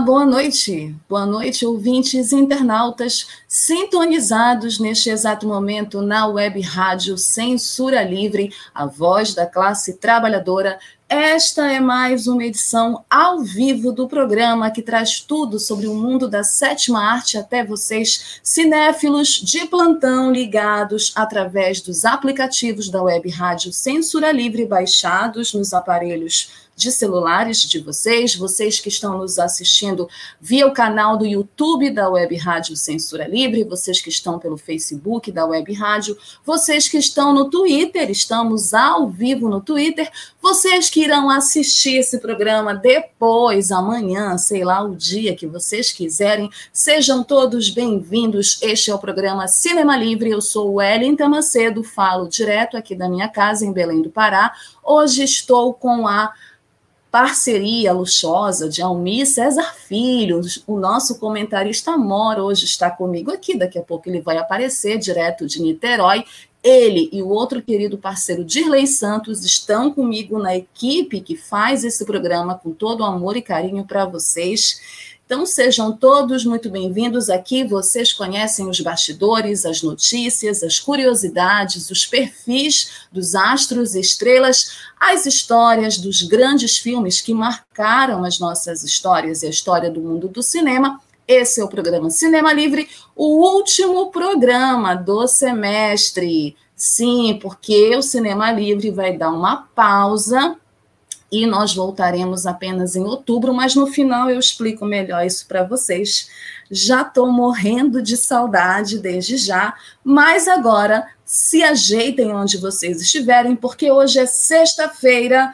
Boa noite. Boa noite, ouvintes internautas sintonizados neste exato momento na web rádio Censura Livre, a voz da classe trabalhadora esta é mais uma edição ao vivo do programa que traz tudo sobre o mundo da sétima arte até vocês, cinéfilos de plantão ligados através dos aplicativos da web rádio Censura Livre baixados nos aparelhos de celulares de vocês, vocês que estão nos assistindo via o canal do YouTube da Web Rádio Censura Livre, vocês que estão pelo Facebook da Web Rádio, vocês que estão no Twitter, estamos ao vivo no Twitter, vocês que irão assistir esse programa depois, amanhã, sei lá, o dia que vocês quiserem, sejam todos bem-vindos. Este é o programa Cinema Livre. Eu sou Wellington Macedo, falo direto aqui da minha casa em Belém do Pará. Hoje estou com a parceria luxuosa de Almir César Filho, o nosso comentarista mora hoje está comigo aqui, daqui a pouco ele vai aparecer direto de Niterói. Ele e o outro querido parceiro Dirley Santos estão comigo na equipe que faz esse programa com todo amor e carinho para vocês. Então sejam todos muito bem-vindos aqui. Vocês conhecem os bastidores, as notícias, as curiosidades, os perfis dos astros e estrelas, as histórias dos grandes filmes que marcaram as nossas histórias e a história do mundo do cinema. Esse é o programa Cinema Livre, o último programa do semestre. Sim, porque o Cinema Livre vai dar uma pausa e nós voltaremos apenas em outubro, mas no final eu explico melhor isso para vocês. Já estou morrendo de saudade desde já, mas agora se ajeitem onde vocês estiverem, porque hoje é sexta-feira.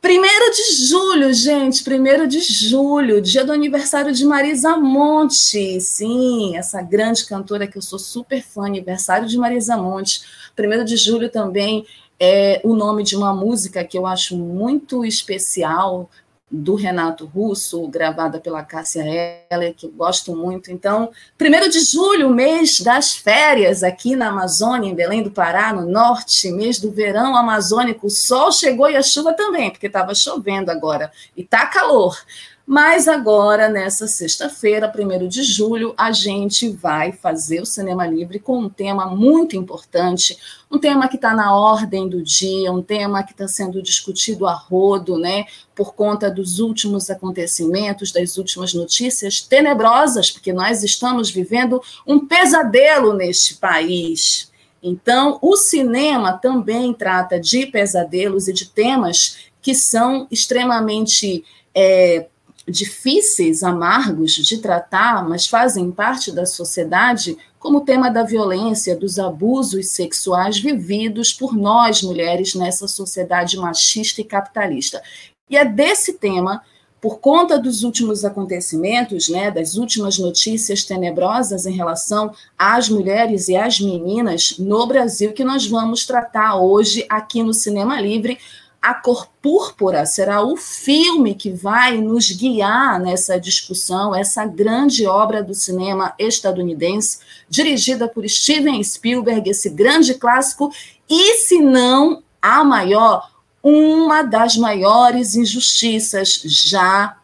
Primeiro de julho, gente, primeiro de julho, dia do aniversário de Marisa Monte. Sim, essa grande cantora que eu sou super fã, aniversário de Marisa Monte. Primeiro de julho também é o nome de uma música que eu acho muito especial do Renato Russo, gravada pela Cássia Heller, que eu gosto muito. Então, 1 de julho, mês das férias aqui na Amazônia, em Belém do Pará, no norte, mês do verão amazônico. O sol chegou e a chuva também, porque estava chovendo agora e tá calor. Mas agora, nessa sexta-feira, 1 de julho, a gente vai fazer o Cinema Livre com um tema muito importante, um tema que está na ordem do dia, um tema que está sendo discutido a rodo, né, por conta dos últimos acontecimentos, das últimas notícias tenebrosas, porque nós estamos vivendo um pesadelo neste país. Então, o cinema também trata de pesadelos e de temas que são extremamente é, difíceis, amargos de tratar, mas fazem parte da sociedade, como o tema da violência, dos abusos sexuais vividos por nós mulheres nessa sociedade machista e capitalista. E é desse tema, por conta dos últimos acontecimentos, né, das últimas notícias tenebrosas em relação às mulheres e às meninas no Brasil, que nós vamos tratar hoje aqui no Cinema Livre, a Cor Púrpura será o filme que vai nos guiar nessa discussão, essa grande obra do cinema estadunidense, dirigida por Steven Spielberg, esse grande clássico, e se não a maior, uma das maiores injustiças já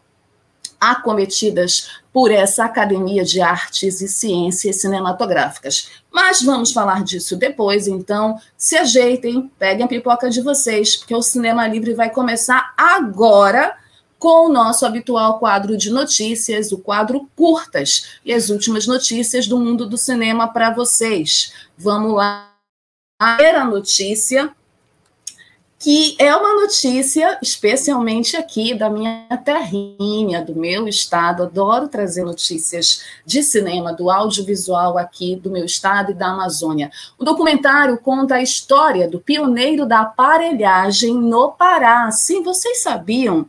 acometidas por essa Academia de Artes e Ciências Cinematográficas. Mas vamos falar disso depois, então se ajeitem, peguem a pipoca de vocês, porque o Cinema Livre vai começar agora com o nosso habitual quadro de notícias, o quadro curtas, e as últimas notícias do mundo do cinema para vocês. Vamos lá. A primeira notícia que é uma notícia, especialmente aqui da minha terrinha, do meu estado. Adoro trazer notícias de cinema, do audiovisual aqui do meu estado e da Amazônia. O documentário conta a história do pioneiro da aparelhagem no Pará. Sim, vocês sabiam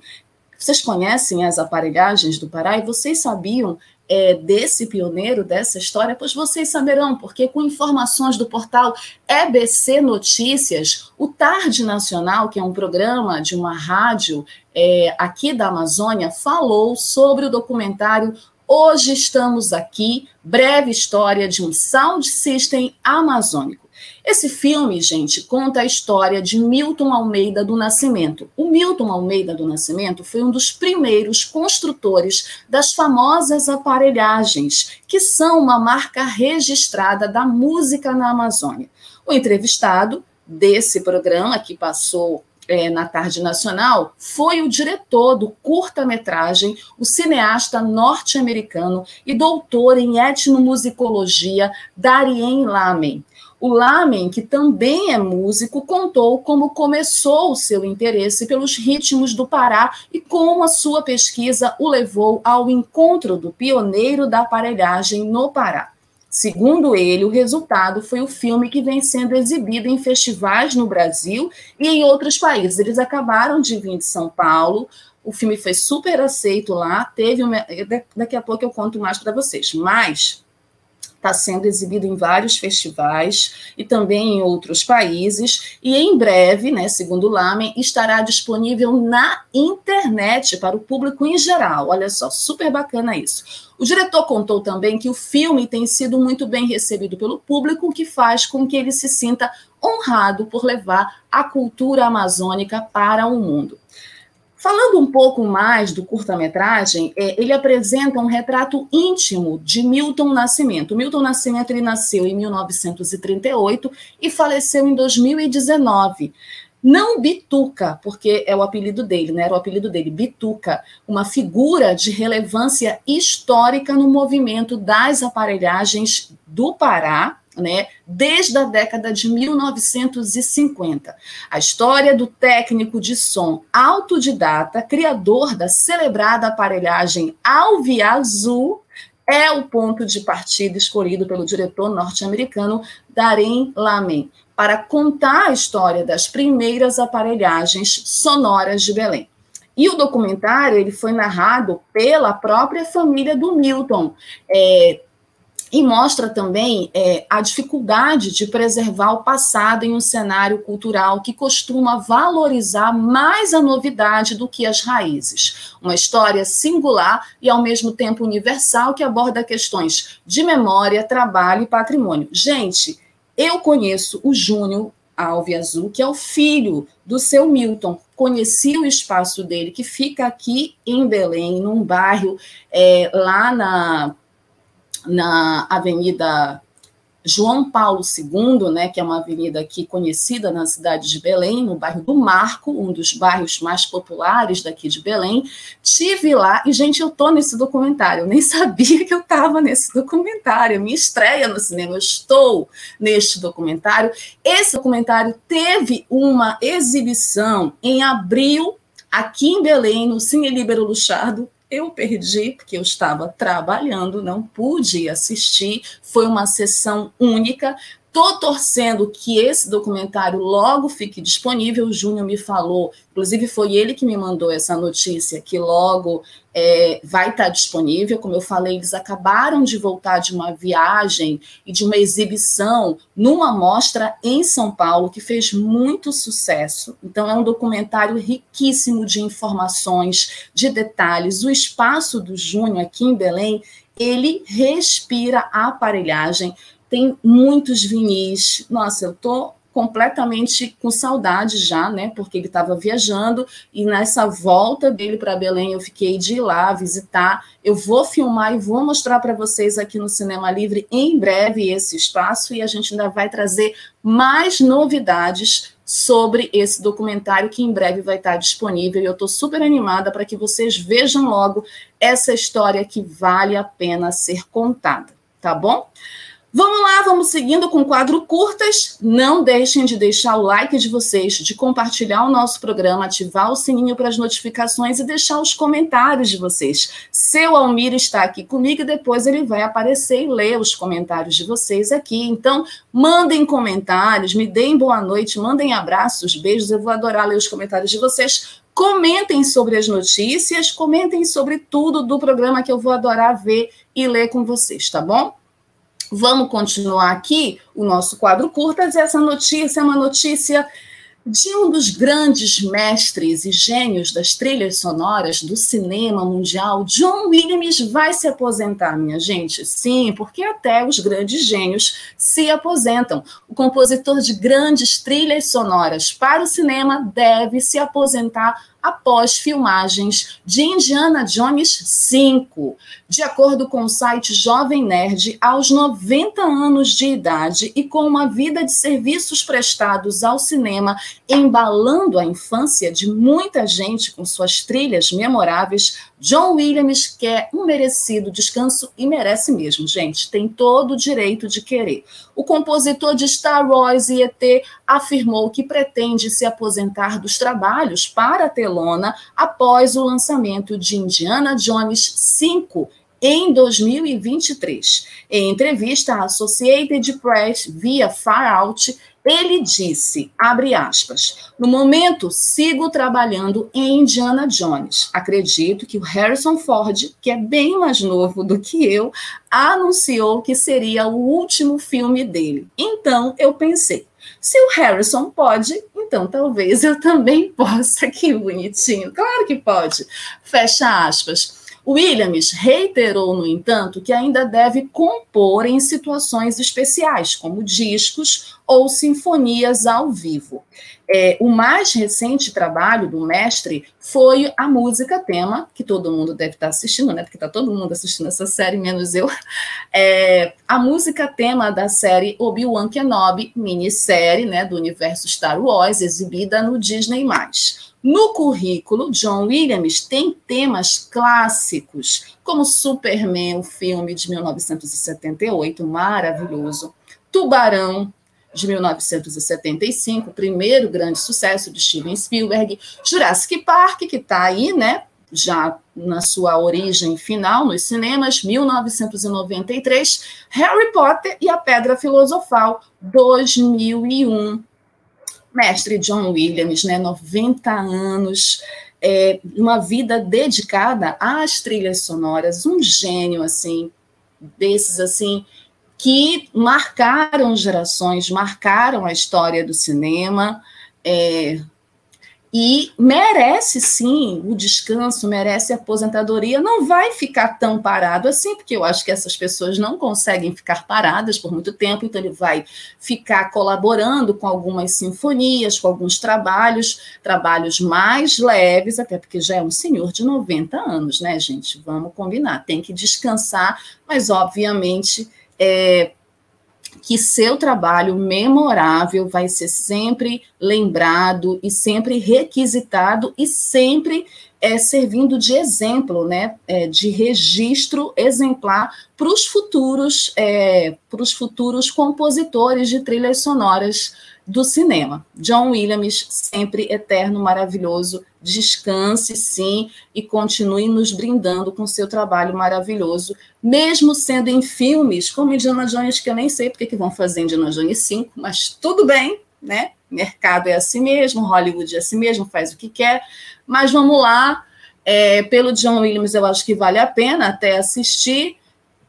vocês conhecem as aparelhagens do Pará e vocês sabiam é, desse pioneiro, dessa história? Pois vocês saberão, porque com informações do portal EBC Notícias, o Tarde Nacional, que é um programa de uma rádio é, aqui da Amazônia, falou sobre o documentário Hoje Estamos Aqui, breve história de um sound system amazônico. Esse filme, gente, conta a história de Milton Almeida do Nascimento. O Milton Almeida do Nascimento foi um dos primeiros construtores das famosas aparelhagens, que são uma marca registrada da música na Amazônia. O entrevistado desse programa, que passou é, na Tarde Nacional, foi o diretor do curta-metragem, o cineasta norte-americano e doutor em etnomusicologia Darien Lamen. O Lamen, que também é músico, contou como começou o seu interesse pelos ritmos do Pará e como a sua pesquisa o levou ao encontro do pioneiro da aparelhagem no Pará. Segundo ele, o resultado foi o filme que vem sendo exibido em festivais no Brasil e em outros países. Eles acabaram de vir de São Paulo, o filme foi super aceito lá, teve uma... daqui a pouco eu conto mais para vocês. Mas está sendo exibido em vários festivais e também em outros países, e em breve, né, segundo o Lamen, estará disponível na internet para o público em geral. Olha só, super bacana isso. O diretor contou também que o filme tem sido muito bem recebido pelo público, o que faz com que ele se sinta honrado por levar a cultura amazônica para o mundo. Falando um pouco mais do curta-metragem, é, ele apresenta um retrato íntimo de Milton Nascimento. Milton Nascimento ele nasceu em 1938 e faleceu em 2019. Não Bituca, porque é o apelido dele, né? Era o apelido dele, Bituca, uma figura de relevância histórica no movimento das aparelhagens do Pará, né, desde a década de 1950. A história do técnico de som autodidata, criador da celebrada aparelhagem Alvia Azul, é o ponto de partida escolhido pelo diretor norte-americano Darren Lamen para contar a história das primeiras aparelhagens sonoras de Belém. E o documentário ele foi narrado pela própria família do Milton, é, e mostra também é, a dificuldade de preservar o passado em um cenário cultural que costuma valorizar mais a novidade do que as raízes. Uma história singular e, ao mesmo tempo, universal que aborda questões de memória, trabalho e patrimônio. Gente, eu conheço o Júnior Alve Azul, que é o filho do seu Milton. Conheci o espaço dele, que fica aqui em Belém, num bairro é, lá na na Avenida João Paulo II, né, que é uma avenida aqui conhecida na cidade de Belém, no bairro do Marco, um dos bairros mais populares daqui de Belém. Tive lá e gente, eu tô nesse documentário. Eu nem sabia que eu estava nesse documentário. Minha estreia no cinema, eu estou neste documentário. Esse documentário teve uma exibição em abril aqui em Belém, no Cine Libero Luchardo, eu perdi, porque eu estava trabalhando, não pude assistir. Foi uma sessão única, Estou torcendo que esse documentário logo fique disponível. O Júnior me falou, inclusive foi ele que me mandou essa notícia, que logo é, vai estar disponível. Como eu falei, eles acabaram de voltar de uma viagem e de uma exibição numa mostra em São Paulo, que fez muito sucesso. Então, é um documentário riquíssimo de informações, de detalhes. O espaço do Júnior aqui em Belém ele respira a aparelhagem tem muitos vinis. Nossa, eu tô completamente com saudade já, né? Porque ele estava viajando e nessa volta dele para Belém eu fiquei de ir lá visitar. Eu vou filmar e vou mostrar para vocês aqui no Cinema Livre em breve esse espaço e a gente ainda vai trazer mais novidades sobre esse documentário que em breve vai estar disponível. E eu estou super animada para que vocês vejam logo essa história que vale a pena ser contada, tá bom? Vamos lá, vamos seguindo com o quadro curtas. Não deixem de deixar o like de vocês, de compartilhar o nosso programa, ativar o sininho para as notificações e deixar os comentários de vocês. Seu Almir está aqui comigo e depois ele vai aparecer e ler os comentários de vocês aqui. Então, mandem comentários, me deem boa noite, mandem abraços, beijos. Eu vou adorar ler os comentários de vocês. Comentem sobre as notícias, comentem sobre tudo do programa que eu vou adorar ver e ler com vocês, tá bom? Vamos continuar aqui o nosso quadro curtas. Essa notícia é uma notícia de um dos grandes mestres e gênios das trilhas sonoras do cinema mundial, John Williams, vai se aposentar, minha gente. Sim, porque até os grandes gênios se aposentam. O compositor de grandes trilhas sonoras para o cinema deve se aposentar após filmagens de Indiana Jones 5. De acordo com o site Jovem Nerd, aos 90 anos de idade e com uma vida de serviços prestados ao cinema, embalando a infância de muita gente com suas trilhas memoráveis, John Williams quer um merecido descanso e merece mesmo, gente. Tem todo o direito de querer. O compositor de Star Wars e ET afirmou que pretende se aposentar dos trabalhos para a telona após o lançamento de Indiana Jones 5 em 2023. Em entrevista à Associated Press via Far Out, ele disse, abre aspas, no momento sigo trabalhando em Indiana Jones. Acredito que o Harrison Ford, que é bem mais novo do que eu, anunciou que seria o último filme dele. Então eu pensei, se o Harrison pode, então talvez eu também possa. Que bonitinho. Claro que pode. Fecha aspas. Williams reiterou, no entanto, que ainda deve compor em situações especiais, como discos ou sinfonias ao vivo. É, o mais recente trabalho do mestre foi a música tema, que todo mundo deve estar assistindo, né? Porque está todo mundo assistindo essa série, menos eu. É, a música tema da série Obi-Wan Kenobi, minissérie né, do universo Star Wars, exibida no Disney+. No currículo, John Williams tem temas clássicos, como Superman, o filme de 1978, maravilhoso, Tubarão, de 1975, primeiro grande sucesso de Steven Spielberg, Jurassic Park, que está aí, né, já na sua origem final nos cinemas, 1993, Harry Potter e a Pedra Filosofal, 2001 mestre John Williams, né, 90 anos, é, uma vida dedicada às trilhas sonoras, um gênio assim, desses assim que marcaram gerações, marcaram a história do cinema. É, e merece sim o descanso, merece a aposentadoria, não vai ficar tão parado assim, porque eu acho que essas pessoas não conseguem ficar paradas por muito tempo, então ele vai ficar colaborando com algumas sinfonias, com alguns trabalhos, trabalhos mais leves, até porque já é um senhor de 90 anos, né, gente? Vamos combinar, tem que descansar, mas obviamente. É, que seu trabalho memorável vai ser sempre lembrado e sempre requisitado e sempre é, servindo de exemplo, né, é, de registro exemplar para os futuros, é, para os futuros compositores de trilhas sonoras do cinema. John Williams, sempre eterno, maravilhoso, descanse sim e continue nos brindando com seu trabalho maravilhoso, mesmo sendo em filmes como Indiana Jones, que eu nem sei porque que vão fazer Indiana Jones 5, mas tudo bem, né? Mercado é assim mesmo, Hollywood é assim mesmo, faz o que quer, mas vamos lá. É, pelo John Williams, eu acho que vale a pena até assistir.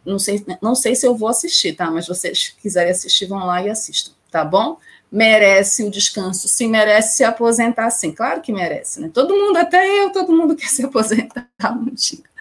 Não sei, não sei se eu vou assistir, tá? Mas vocês quiserem assistir, vão lá e assistam, tá bom? Merece o descanso, sim, merece se aposentar, sim, claro que merece, né? Todo mundo, até eu, todo mundo quer se aposentar um dia.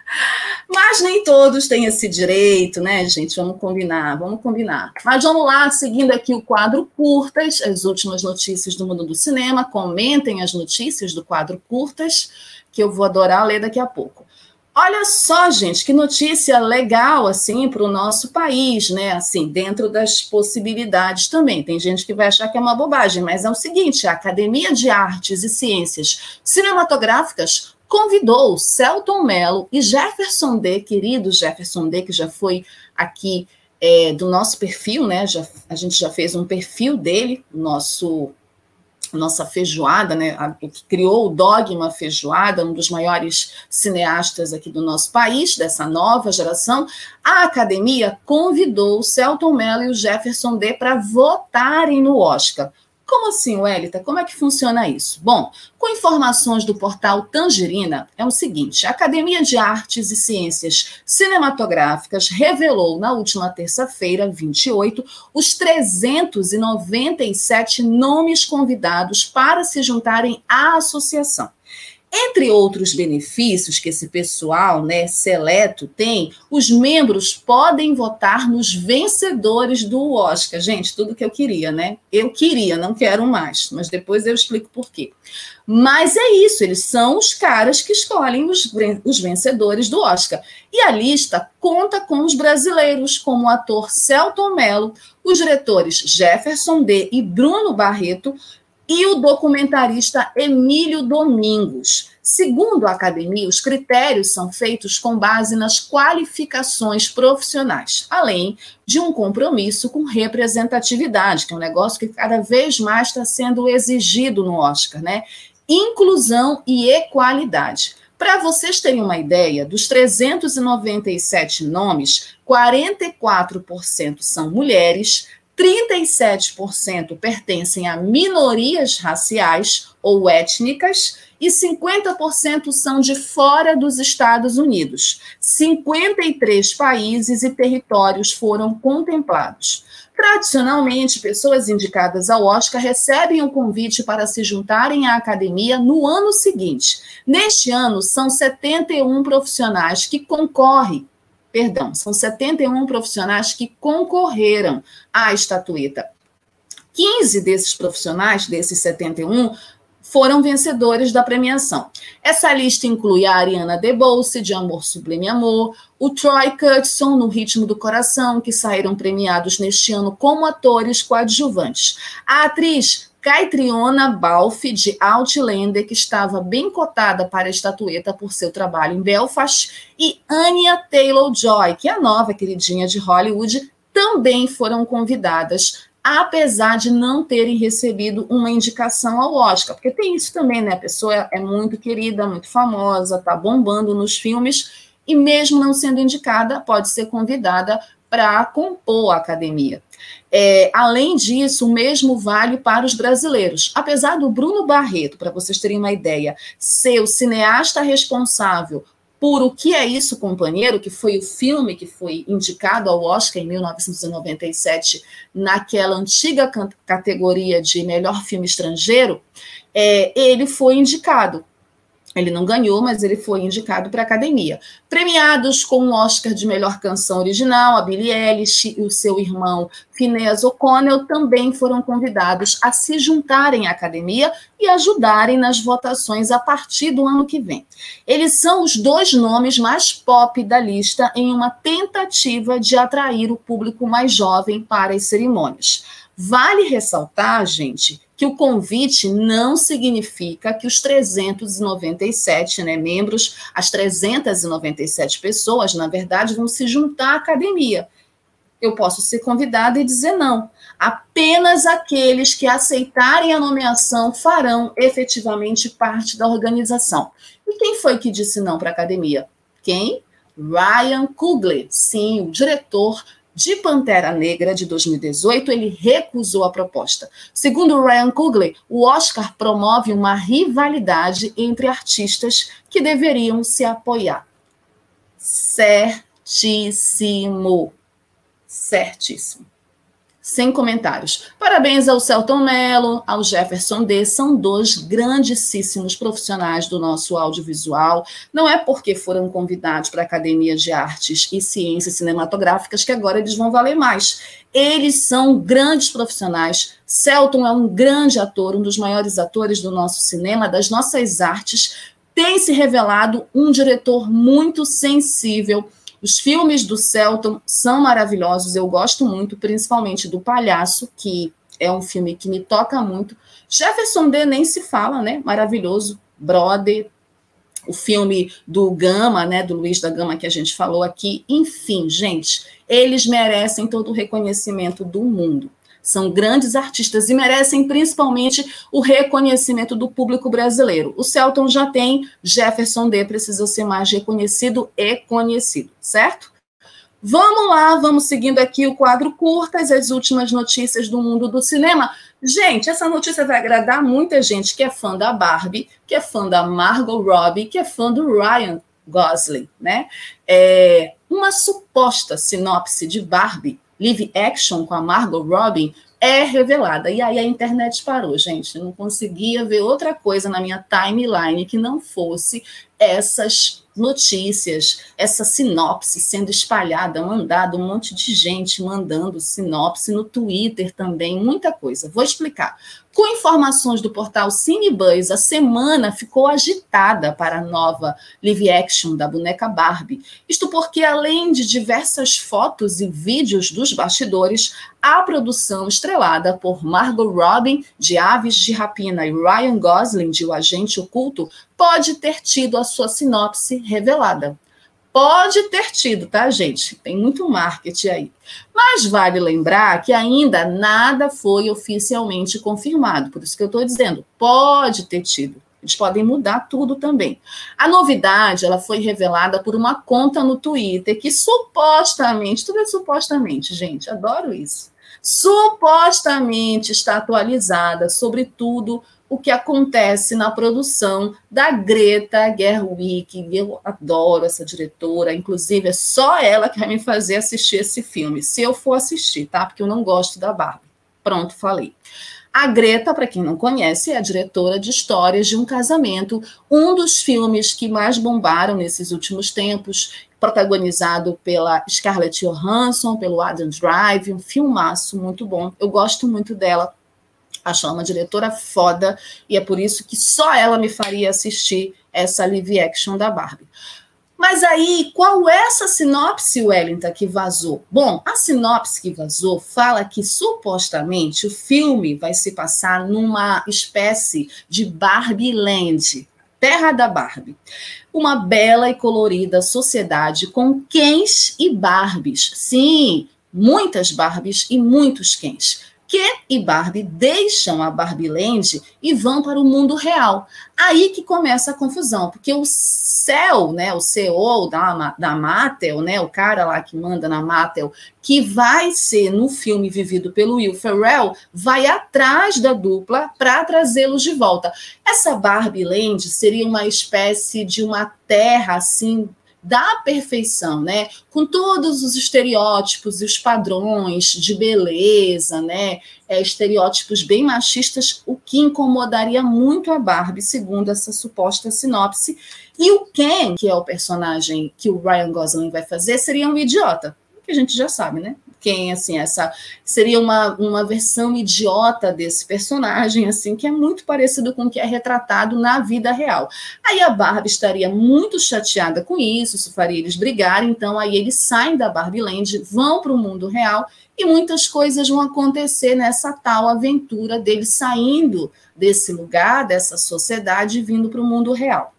Mas nem todos têm esse direito, né, gente? Vamos combinar, vamos combinar. Mas vamos lá, seguindo aqui o quadro curtas, as últimas notícias do mundo do cinema. Comentem as notícias do quadro curtas, que eu vou adorar ler daqui a pouco. Olha só, gente, que notícia legal assim para o nosso país, né? Assim, dentro das possibilidades também. Tem gente que vai achar que é uma bobagem, mas é o seguinte: a Academia de Artes e Ciências Cinematográficas convidou Celton Mello e Jefferson D, querido Jefferson D, que já foi aqui é, do nosso perfil, né? Já, a gente já fez um perfil dele, nosso nossa feijoada, né, a, que criou o Dogma Feijoada, um dos maiores cineastas aqui do nosso país, dessa nova geração, a academia convidou o Celton Mello e o Jefferson D para votarem no Oscar. Como assim, Wellita? Como é que funciona isso? Bom, com informações do portal Tangerina, é o seguinte: a Academia de Artes e Ciências Cinematográficas revelou na última terça-feira, 28, os 397 nomes convidados para se juntarem à associação. Entre outros benefícios que esse pessoal né, seleto tem, os membros podem votar nos vencedores do Oscar. Gente, tudo que eu queria, né? Eu queria, não quero mais, mas depois eu explico por quê. Mas é isso, eles são os caras que escolhem os, os vencedores do Oscar. E a lista conta com os brasileiros, como o ator Celton Mello, os diretores Jefferson D. e Bruno Barreto, e o documentarista Emílio Domingos. Segundo a academia, os critérios são feitos com base nas qualificações profissionais, além de um compromisso com representatividade, que é um negócio que cada vez mais está sendo exigido no Oscar, né? Inclusão e equalidade. Para vocês terem uma ideia, dos 397 nomes, 44% são mulheres, 37% pertencem a minorias raciais ou étnicas e 50% são de fora dos Estados Unidos. 53 países e territórios foram contemplados. Tradicionalmente, pessoas indicadas ao Oscar recebem o um convite para se juntarem à academia no ano seguinte. Neste ano, são 71 profissionais que concorrem perdão, são 71 profissionais que concorreram à estatueta. 15 desses profissionais, desses 71, foram vencedores da premiação. Essa lista inclui a Ariana DeBose, de Amor Sublime Amor, o Troy Curtson, no Ritmo do Coração, que saíram premiados neste ano como atores coadjuvantes. A atriz Caitriona Balfe, de Outlander, que estava bem cotada para a estatueta por seu trabalho em Belfast, e Anya Taylor-Joy, que é a nova queridinha de Hollywood, também foram convidadas, apesar de não terem recebido uma indicação ao Oscar, porque tem isso também, né? A pessoa é muito querida, muito famosa, tá bombando nos filmes, e mesmo não sendo indicada, pode ser convidada para compor a academia. É, além disso, o mesmo vale para os brasileiros. Apesar do Bruno Barreto, para vocês terem uma ideia, ser o cineasta responsável por O Que É Isso, Companheiro, que foi o filme que foi indicado ao Oscar em 1997, naquela antiga categoria de melhor filme estrangeiro, é, ele foi indicado. Ele não ganhou, mas ele foi indicado para a academia. Premiados com o Oscar de melhor canção original, a Billie Eilish e o seu irmão Phineas O'Connell também foram convidados a se juntarem à academia e ajudarem nas votações a partir do ano que vem. Eles são os dois nomes mais pop da lista em uma tentativa de atrair o público mais jovem para as cerimônias. Vale ressaltar, gente, que o convite não significa que os 397 né, membros, as 397 pessoas, na verdade, vão se juntar à academia. Eu posso ser convidada e dizer não. Apenas aqueles que aceitarem a nomeação farão efetivamente parte da organização. E quem foi que disse não para a academia? Quem? Ryan Coogler, sim, o diretor de Pantera Negra de 2018, ele recusou a proposta. Segundo Ryan Coogler, o Oscar promove uma rivalidade entre artistas que deveriam se apoiar. Certíssimo. Certíssimo. Sem comentários. Parabéns ao Celton Mello, ao Jefferson D. São dois grandíssimos profissionais do nosso audiovisual. Não é porque foram convidados para a Academia de Artes e Ciências Cinematográficas que agora eles vão valer mais. Eles são grandes profissionais. Celton é um grande ator, um dos maiores atores do nosso cinema, das nossas artes. Tem se revelado um diretor muito sensível os filmes do Celton são maravilhosos, eu gosto muito, principalmente do Palhaço, que é um filme que me toca muito. Jefferson D nem se fala, né? Maravilhoso, Brother, o filme do Gama, né, do Luiz da Gama que a gente falou aqui. Enfim, gente, eles merecem todo o reconhecimento do mundo. São grandes artistas e merecem principalmente o reconhecimento do público brasileiro. O Celton já tem, Jefferson D precisa ser mais reconhecido e conhecido, certo? Vamos lá, vamos seguindo aqui o quadro curtas, as últimas notícias do mundo do cinema. Gente, essa notícia vai agradar muita gente que é fã da Barbie, que é fã da Margot Robbie, que é fã do Ryan Gosling, né? É uma suposta sinopse de Barbie live action com a Margot Robin é revelada. E aí a internet parou, gente. Eu não conseguia ver outra coisa na minha timeline que não fosse essas notícias, essa sinopse sendo espalhada, mandada, um monte de gente mandando sinopse no Twitter também, muita coisa. Vou explicar. Com informações do portal Cinebuzz, a semana ficou agitada para a nova live action da boneca Barbie. Isto porque, além de diversas fotos e vídeos dos bastidores, a produção estrelada por Margot Robin, de Aves de Rapina, e Ryan Gosling, de O Agente Oculto, pode ter tido a sua sinopse revelada. Pode ter tido, tá, gente? Tem muito marketing aí. Mas vale lembrar que ainda nada foi oficialmente confirmado. Por isso que eu estou dizendo, pode ter tido. Eles podem mudar tudo também. A novidade, ela foi revelada por uma conta no Twitter que supostamente, tudo é supostamente, gente, adoro isso. Supostamente está atualizada sobre tudo o que acontece na produção da Greta Gerwig. Eu adoro essa diretora, inclusive é só ela que vai me fazer assistir esse filme, se eu for assistir, tá? Porque eu não gosto da Barbie. Pronto, falei. A Greta, para quem não conhece, é a diretora de Histórias de um Casamento, um dos filmes que mais bombaram nesses últimos tempos, protagonizado pela Scarlett Johansson, pelo Adam Drive, um filmaço muito bom. Eu gosto muito dela Acho ela uma diretora foda e é por isso que só ela me faria assistir essa live action da Barbie. Mas aí, qual é essa sinopse, Wellington, que vazou? Bom, a sinopse que vazou fala que supostamente o filme vai se passar numa espécie de Barbie Land, terra da Barbie. Uma bela e colorida sociedade com Kens e Barbies. Sim, muitas Barbies e muitos Kens Ken e Barbie deixam a Barbie Land e vão para o mundo real. Aí que começa a confusão, porque o céu, né, o CEO da, da Mattel, né, o cara lá que manda na Mattel, que vai ser no filme vivido pelo Will Ferrell, vai atrás da dupla para trazê-los de volta. Essa Barbie Land seria uma espécie de uma terra assim da perfeição, né? Com todos os estereótipos e os padrões de beleza, né? É, estereótipos bem machistas, o que incomodaria muito a Barbie, segundo essa suposta sinopse. E o Ken, que é o personagem que o Ryan Gosling vai fazer, seria um idiota, que a gente já sabe, né? Quem, assim, essa seria uma, uma versão idiota desse personagem, assim, que é muito parecido com o que é retratado na vida real. Aí a Barbie estaria muito chateada com isso, isso faria eles brigarem, então aí eles saem da Barbie Land, vão para o mundo real e muitas coisas vão acontecer nessa tal aventura deles saindo desse lugar, dessa sociedade, vindo para o mundo real.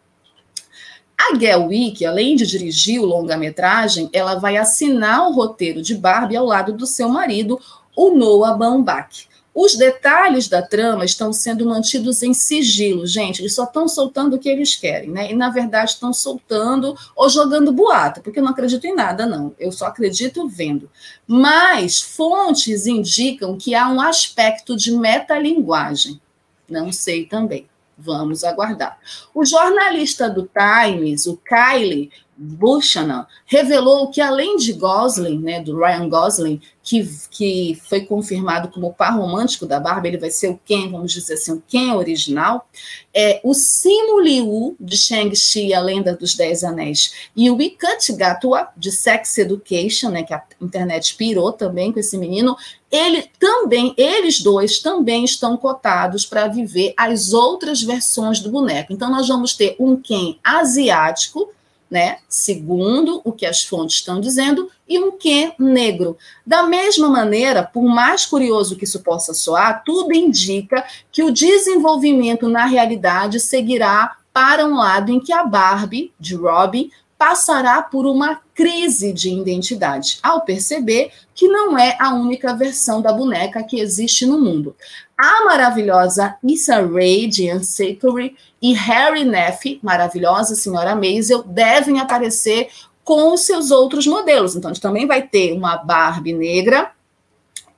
A Gail além de dirigir o longa-metragem, ela vai assinar o roteiro de Barbie ao lado do seu marido, o Noah Baumbach. Os detalhes da trama estão sendo mantidos em sigilo, gente. Eles só estão soltando o que eles querem, né? E na verdade estão soltando ou jogando boato, porque eu não acredito em nada, não. Eu só acredito vendo. Mas fontes indicam que há um aspecto de metalinguagem. Não sei também. Vamos aguardar. O jornalista do Times, o Kylie Buchanan revelou que além de Gosling, né, do Ryan Gosling, que, que foi confirmado como par romântico da Barbie, ele vai ser o Ken, vamos dizer assim, o Ken original, é o Simu Liu, de Shang-Chi, a Lenda dos Dez Anéis, e o Ikat Gatua, de Sex Education, né, que a internet pirou também com esse menino, ele também, eles dois também estão cotados para viver as outras versões do boneco. Então, nós vamos ter um Ken asiático, né? Segundo o que as fontes estão dizendo, e um que negro. Da mesma maneira, por mais curioso que isso possa soar, tudo indica que o desenvolvimento na realidade seguirá para um lado em que a Barbie de Robin passará por uma crise de identidade, ao perceber que não é a única versão da boneca que existe no mundo. A maravilhosa Issa Rae de Unsavory e Harry Neff, maravilhosa senhora Maisel, devem aparecer com os seus outros modelos. Então, a gente também vai ter uma Barbie negra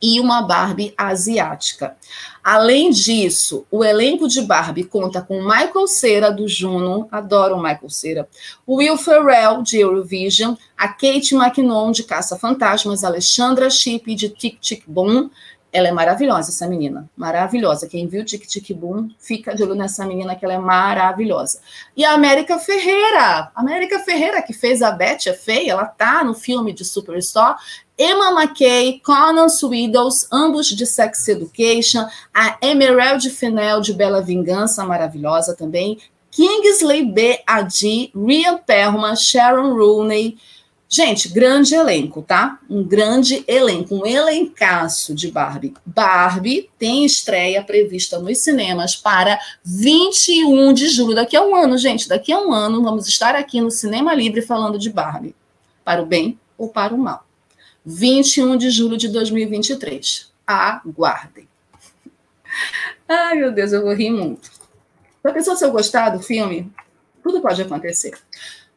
e uma Barbie asiática. Além disso, o elenco de Barbie conta com Michael Cera, do Juno, adoro o Michael Cera, Will Ferrell, de Eurovision, a Kate McKinnon, de Caça Fantasmas, Alexandra Chip, de Tic Tic Boom, ela é maravilhosa, essa menina. Maravilhosa. Quem viu Tic Tic Boom, fica de olho nessa menina, que ela é maravilhosa. E a América Ferreira. A América Ferreira, que fez a Betty a Feia, ela tá no filme de Superstar. Emma McKay, Conan Swiddles, ambos de Sex Education. A Emerald Fennell, de Bela Vingança, maravilhosa também. Kingsley B. Adi, Ryan Perlman, Sharon Rooney. Gente, grande elenco, tá? Um grande elenco, um elencaço de Barbie. Barbie tem estreia prevista nos cinemas para 21 de julho. Daqui a um ano, gente, daqui a um ano vamos estar aqui no Cinema Livre falando de Barbie. Para o bem ou para o mal. 21 de julho de 2023. Aguardem. Ai, meu Deus, eu vou rir muito. Já pensou se eu gostar do filme? Tudo pode acontecer.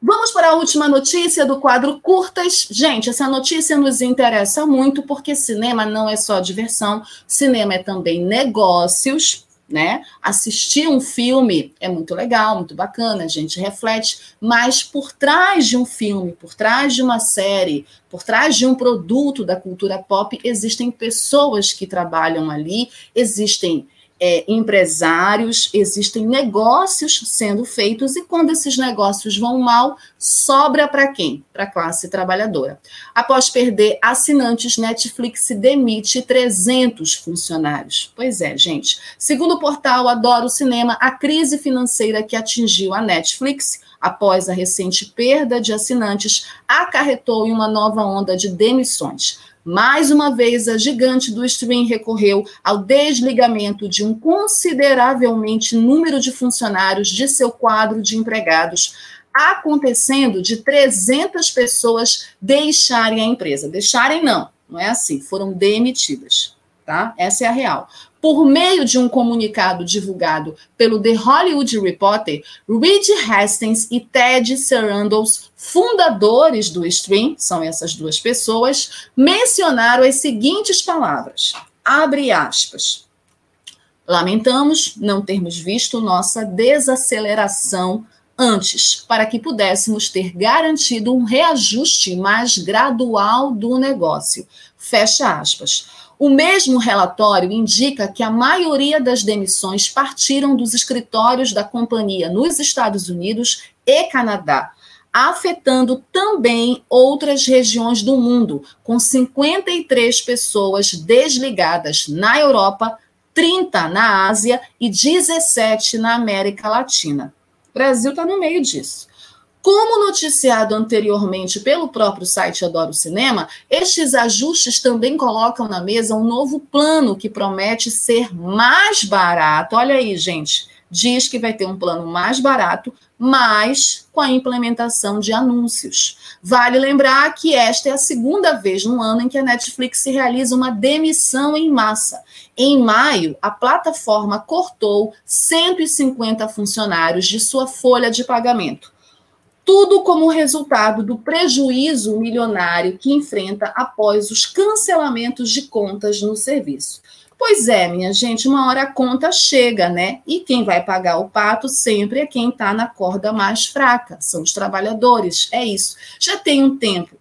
Vamos para a última notícia do quadro Curtas. Gente, essa notícia nos interessa muito porque cinema não é só diversão, cinema é também negócios, né? Assistir um filme é muito legal, muito bacana, a gente reflete, mas por trás de um filme, por trás de uma série, por trás de um produto da cultura pop, existem pessoas que trabalham ali, existem é, empresários, existem negócios sendo feitos, e quando esses negócios vão mal, sobra para quem? Para a classe trabalhadora. Após perder assinantes, Netflix demite 300 funcionários. Pois é, gente. Segundo o portal Adoro Cinema, a crise financeira que atingiu a Netflix após a recente perda de assinantes acarretou em uma nova onda de demissões. Mais uma vez, a gigante do stream recorreu ao desligamento de um consideravelmente número de funcionários de seu quadro de empregados, acontecendo de 300 pessoas deixarem a empresa. Deixarem não, não é assim, foram demitidas, tá? Essa é a real. Por meio de um comunicado divulgado pelo The Hollywood Reporter, Reed Hastings e Ted Sarandos, fundadores do stream, são essas duas pessoas, mencionaram as seguintes palavras: abre aspas. Lamentamos não termos visto nossa desaceleração antes, para que pudéssemos ter garantido um reajuste mais gradual do negócio. Fecha aspas. O mesmo relatório indica que a maioria das demissões partiram dos escritórios da companhia nos Estados Unidos e Canadá, afetando também outras regiões do mundo, com 53 pessoas desligadas na Europa, 30 na Ásia e 17 na América Latina. O Brasil está no meio disso. Como noticiado anteriormente pelo próprio site Adoro Cinema, estes ajustes também colocam na mesa um novo plano que promete ser mais barato. Olha aí, gente. Diz que vai ter um plano mais barato, mas com a implementação de anúncios. Vale lembrar que esta é a segunda vez no ano em que a Netflix realiza uma demissão em massa. Em maio, a plataforma cortou 150 funcionários de sua folha de pagamento tudo como resultado do prejuízo milionário que enfrenta após os cancelamentos de contas no serviço. Pois é, minha gente, uma hora a conta chega, né? E quem vai pagar o pato sempre é quem está na corda mais fraca, são os trabalhadores, é isso. Já tem um tempo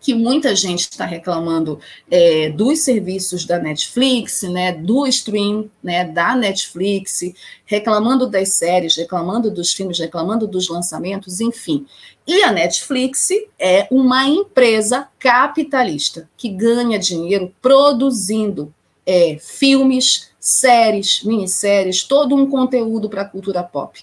que muita gente está reclamando é, dos serviços da Netflix, né, do stream, né, da Netflix, reclamando das séries, reclamando dos filmes, reclamando dos lançamentos, enfim. E a Netflix é uma empresa capitalista que ganha dinheiro produzindo é, filmes, séries, minisséries, todo um conteúdo para a cultura pop.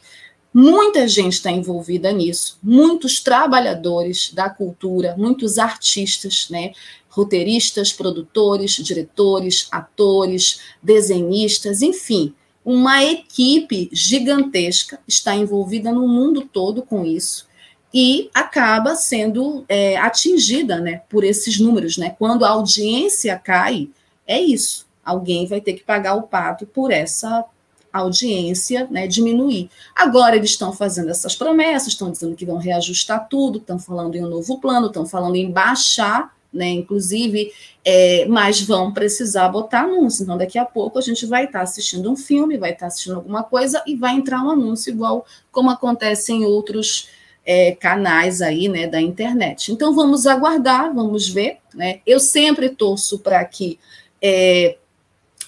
Muita gente está envolvida nisso, muitos trabalhadores da cultura, muitos artistas, né? roteiristas, produtores, diretores, atores, desenhistas, enfim, uma equipe gigantesca está envolvida no mundo todo com isso e acaba sendo é, atingida né, por esses números. Né? Quando a audiência cai, é isso. Alguém vai ter que pagar o pato por essa audiência né, diminuir. Agora eles estão fazendo essas promessas, estão dizendo que vão reajustar tudo, estão falando em um novo plano, estão falando em baixar, né, inclusive, é, mas vão precisar botar anúncio. Então, daqui a pouco a gente vai estar assistindo um filme, vai estar assistindo alguma coisa e vai entrar um anúncio, igual como acontece em outros é, canais aí, né, da internet. Então, vamos aguardar, vamos ver, né? Eu sempre torço para que é,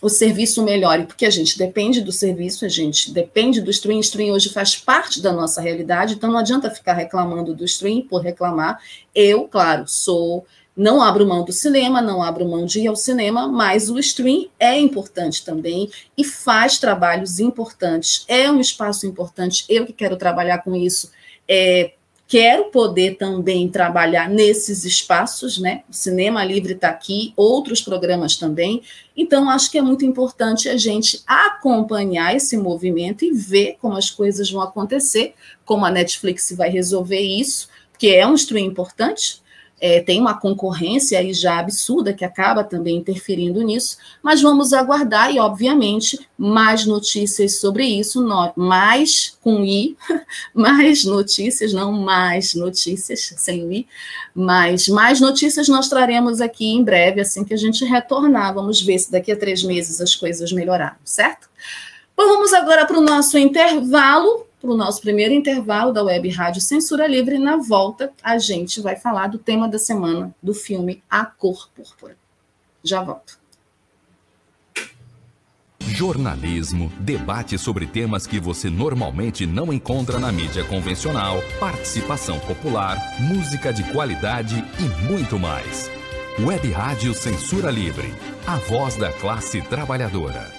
o serviço melhore, porque a gente depende do serviço, a gente depende do stream, o stream hoje faz parte da nossa realidade, então não adianta ficar reclamando do stream por reclamar. Eu, claro, sou não abro mão do cinema, não abro mão de ir ao cinema, mas o stream é importante também e faz trabalhos importantes, é um espaço importante. Eu que quero trabalhar com isso, é, Quero poder também trabalhar nesses espaços, né? O Cinema Livre está aqui, outros programas também. Então, acho que é muito importante a gente acompanhar esse movimento e ver como as coisas vão acontecer, como a Netflix vai resolver isso, porque é um stream importante, é, tem uma concorrência aí já absurda que acaba também interferindo nisso, mas vamos aguardar e, obviamente, mais notícias sobre isso, mais com I, mais notícias, não mais notícias, sem o I, mas mais notícias nós traremos aqui em breve, assim que a gente retornar. Vamos ver se daqui a três meses as coisas melhoraram, certo? Bom, vamos agora para o nosso intervalo para o nosso primeiro intervalo da Web Rádio Censura Livre. Na volta, a gente vai falar do tema da semana do filme A Cor Púrpura. Já volto. Jornalismo, debate sobre temas que você normalmente não encontra na mídia convencional, participação popular, música de qualidade e muito mais. Web Rádio Censura Livre, a voz da classe trabalhadora.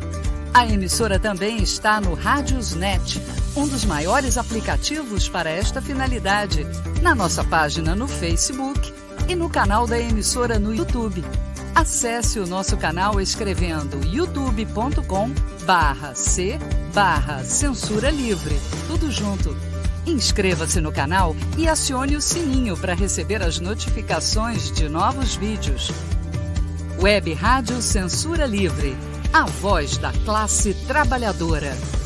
A emissora também está no Rádiosnet, um dos maiores aplicativos para esta finalidade, na nossa página no Facebook e no canal da emissora no YouTube. Acesse o nosso canal escrevendo youtube.com barra C barra Censura Livre, tudo junto. Inscreva-se no canal e acione o sininho para receber as notificações de novos vídeos. Web Rádio Censura Livre, a voz da classe trabalhadora.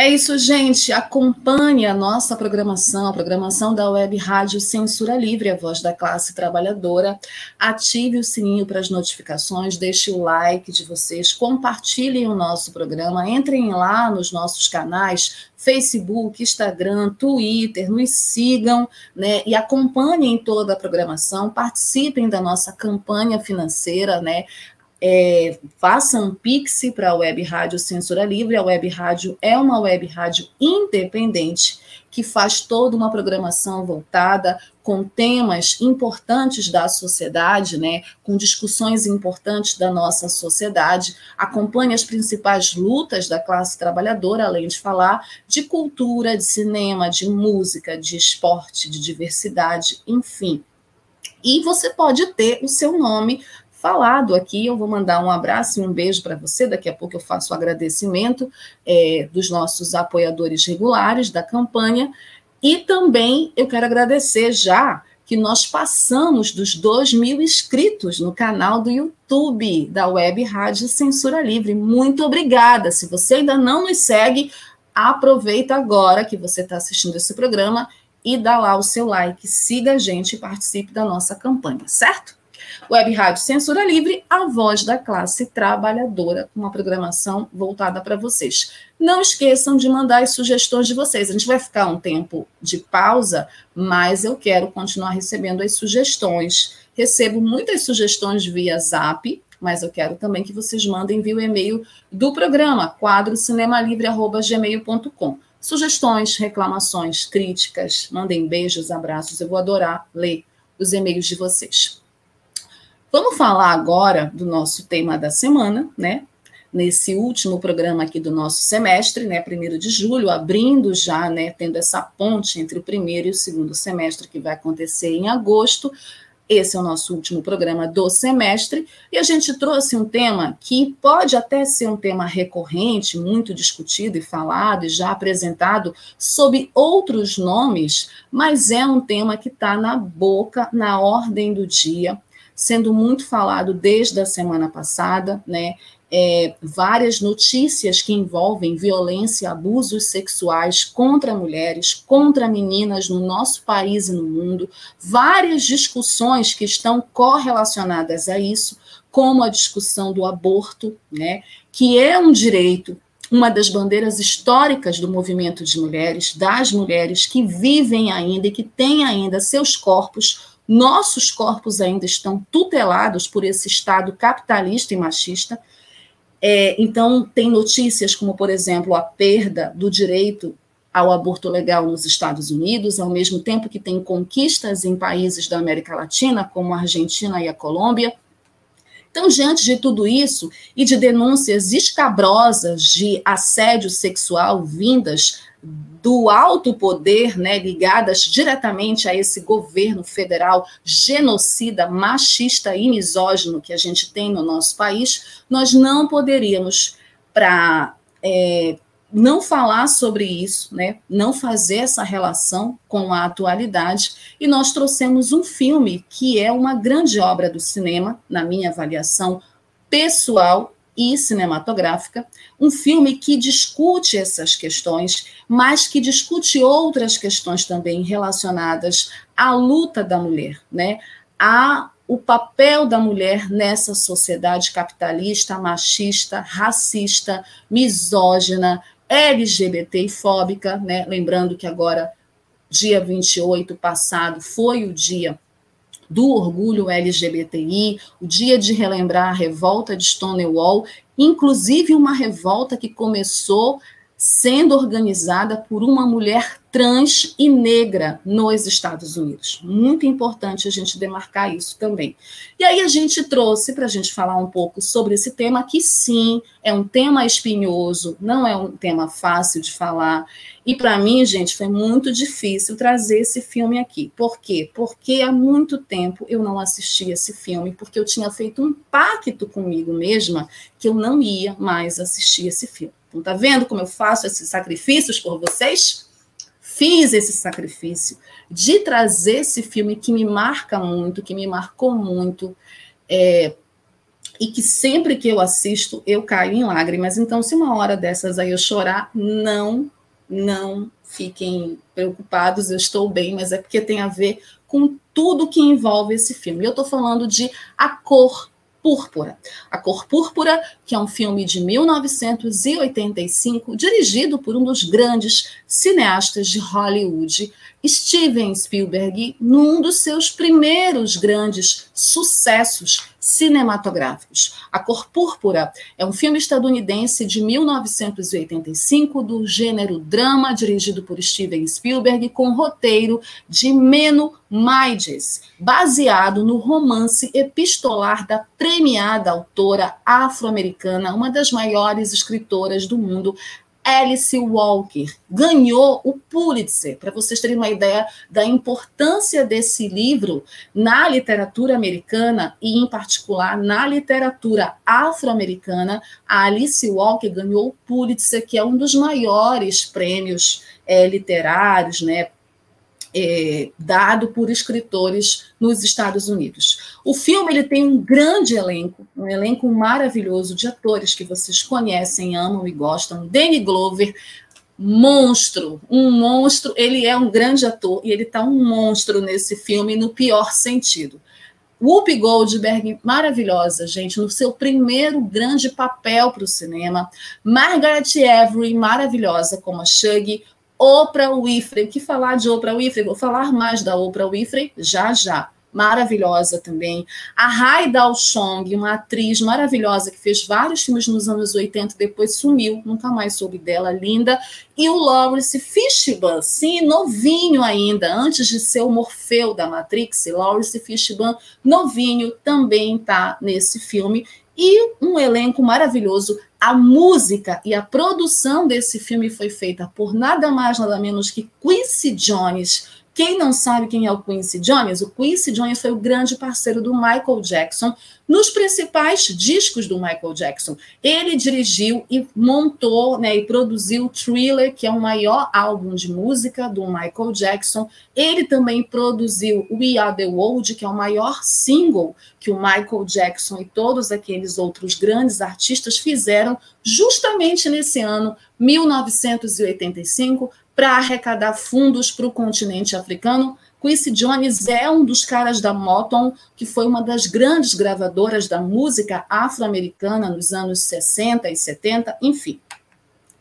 É isso, gente. Acompanhe a nossa programação, a programação da Web Rádio Censura Livre, a voz da classe trabalhadora. Ative o sininho para as notificações, deixe o like de vocês, compartilhem o nosso programa, entrem lá nos nossos canais, Facebook, Instagram, Twitter, nos sigam, né? E acompanhem toda a programação, participem da nossa campanha financeira, né? É, faça um pix para a Web Rádio Censura Livre. A Web Rádio é uma web rádio independente que faz toda uma programação voltada com temas importantes da sociedade, né, com discussões importantes da nossa sociedade, acompanha as principais lutas da classe trabalhadora, além de falar de cultura, de cinema, de música, de esporte, de diversidade, enfim. E você pode ter o seu nome falado aqui. Eu vou mandar um abraço e um beijo para você. Daqui a pouco eu faço o agradecimento é, dos nossos apoiadores regulares da campanha. E também eu quero agradecer já que nós passamos dos 2 mil inscritos no canal do YouTube da Web Rádio Censura Livre. Muito obrigada. Se você ainda não nos segue, aproveita agora que você está assistindo esse programa e dá lá o seu like, siga a gente e participe da nossa campanha, certo? Web Rádio Censura Livre, a voz da classe trabalhadora, com uma programação voltada para vocês. Não esqueçam de mandar as sugestões de vocês. A gente vai ficar um tempo de pausa, mas eu quero continuar recebendo as sugestões. Recebo muitas sugestões via Zap, mas eu quero também que vocês mandem via o e-mail do programa, quadrocinemalivre.gmail.com. Sugestões, reclamações, críticas, mandem beijos, abraços. Eu vou adorar ler os e-mails de vocês. Vamos falar agora do nosso tema da semana, né? Nesse último programa aqui do nosso semestre, né? Primeiro de julho, abrindo já, né? Tendo essa ponte entre o primeiro e o segundo semestre que vai acontecer em agosto. Esse é o nosso último programa do semestre e a gente trouxe um tema que pode até ser um tema recorrente, muito discutido e falado e já apresentado sob outros nomes, mas é um tema que está na boca, na ordem do dia sendo muito falado desde a semana passada, né? É, várias notícias que envolvem violência, abusos sexuais contra mulheres, contra meninas no nosso país e no mundo, várias discussões que estão correlacionadas a isso, como a discussão do aborto, né, que é um direito, uma das bandeiras históricas do movimento de mulheres, das mulheres que vivem ainda e que têm ainda seus corpos nossos corpos ainda estão tutelados por esse Estado capitalista e machista. É, então, tem notícias como, por exemplo, a perda do direito ao aborto legal nos Estados Unidos, ao mesmo tempo que tem conquistas em países da América Latina, como a Argentina e a Colômbia. Então, diante de tudo isso e de denúncias escabrosas de assédio sexual vindas do alto poder, né, ligadas diretamente a esse governo federal genocida, machista e misógino que a gente tem no nosso país, nós não poderíamos, para é, não falar sobre isso, né, não fazer essa relação com a atualidade, e nós trouxemos um filme que é uma grande obra do cinema, na minha avaliação pessoal e cinematográfica, um filme que discute essas questões, mas que discute outras questões também relacionadas à luta da mulher, né? A o papel da mulher nessa sociedade capitalista, machista, racista, misógina, LGBT e fóbica, né? Lembrando que agora, dia 28 passado, foi o dia do orgulho LGBTI, o dia de relembrar a revolta de Stonewall, inclusive uma revolta que começou sendo organizada por uma mulher trans e negra nos Estados Unidos. Muito importante a gente demarcar isso também. E aí a gente trouxe para a gente falar um pouco sobre esse tema, que sim, é um tema espinhoso, não é um tema fácil de falar. E para mim, gente, foi muito difícil trazer esse filme aqui. Por quê? Porque há muito tempo eu não assistia esse filme, porque eu tinha feito um pacto comigo mesma que eu não ia mais assistir esse filme. Então, tá vendo como eu faço esses sacrifícios por vocês? fiz esse sacrifício de trazer esse filme que me marca muito, que me marcou muito, é, e que sempre que eu assisto eu caio em lágrimas. Então, se uma hora dessas aí eu chorar, não, não fiquem preocupados, eu estou bem, mas é porque tem a ver com tudo que envolve esse filme. Eu estou falando de A Cor Púrpura. A Cor Púrpura, que é um filme de 1985, dirigido por um dos grandes cineastas de Hollywood, Steven Spielberg, num dos seus primeiros grandes sucessos cinematográficos. A Cor Púrpura é um filme estadunidense de 1985 do gênero drama, dirigido por Steven Spielberg, com roteiro de Meno Maides, baseado no romance epistolar da premiada autora afro-americana, uma das maiores escritoras do mundo, Alice Walker ganhou o Pulitzer, para vocês terem uma ideia da importância desse livro na literatura americana e, em particular, na literatura afro-americana. A Alice Walker ganhou o Pulitzer, que é um dos maiores prêmios é, literários, né, é, dado por escritores nos Estados Unidos. O filme ele tem um grande elenco, um elenco maravilhoso de atores que vocês conhecem, amam e gostam. Danny Glover, monstro, um monstro. Ele é um grande ator e ele está um monstro nesse filme no pior sentido. Whoopi Goldberg, maravilhosa, gente, no seu primeiro grande papel para o cinema. Margaret Avery, maravilhosa como a Shug. Oprah Winfrey. O que falar de Oprah Winfrey? Vou falar mais da Oprah Winfrey já já. Maravilhosa também. A Hai Dao Chong, uma atriz maravilhosa que fez vários filmes nos anos 80, depois sumiu, nunca mais soube dela, linda. E o Lawrence Fishburne, sim, novinho ainda, antes de ser o Morfeu da Matrix, Lawrence Fishburne, novinho, também está nesse filme e um elenco maravilhoso. A música e a produção desse filme foi feita por nada mais, nada menos que Quincy Jones, quem não sabe quem é o Quincy Jones, o Quincy Jones foi o grande parceiro do Michael Jackson nos principais discos do Michael Jackson. Ele dirigiu e montou né, e produziu Thriller, que é o maior álbum de música do Michael Jackson. Ele também produziu We Are the World, que é o maior single que o Michael Jackson e todos aqueles outros grandes artistas fizeram justamente nesse ano, 1985, para arrecadar fundos para o continente africano. Quincy Jones é um dos caras da Motown, que foi uma das grandes gravadoras da música afro-americana nos anos 60 e 70, enfim.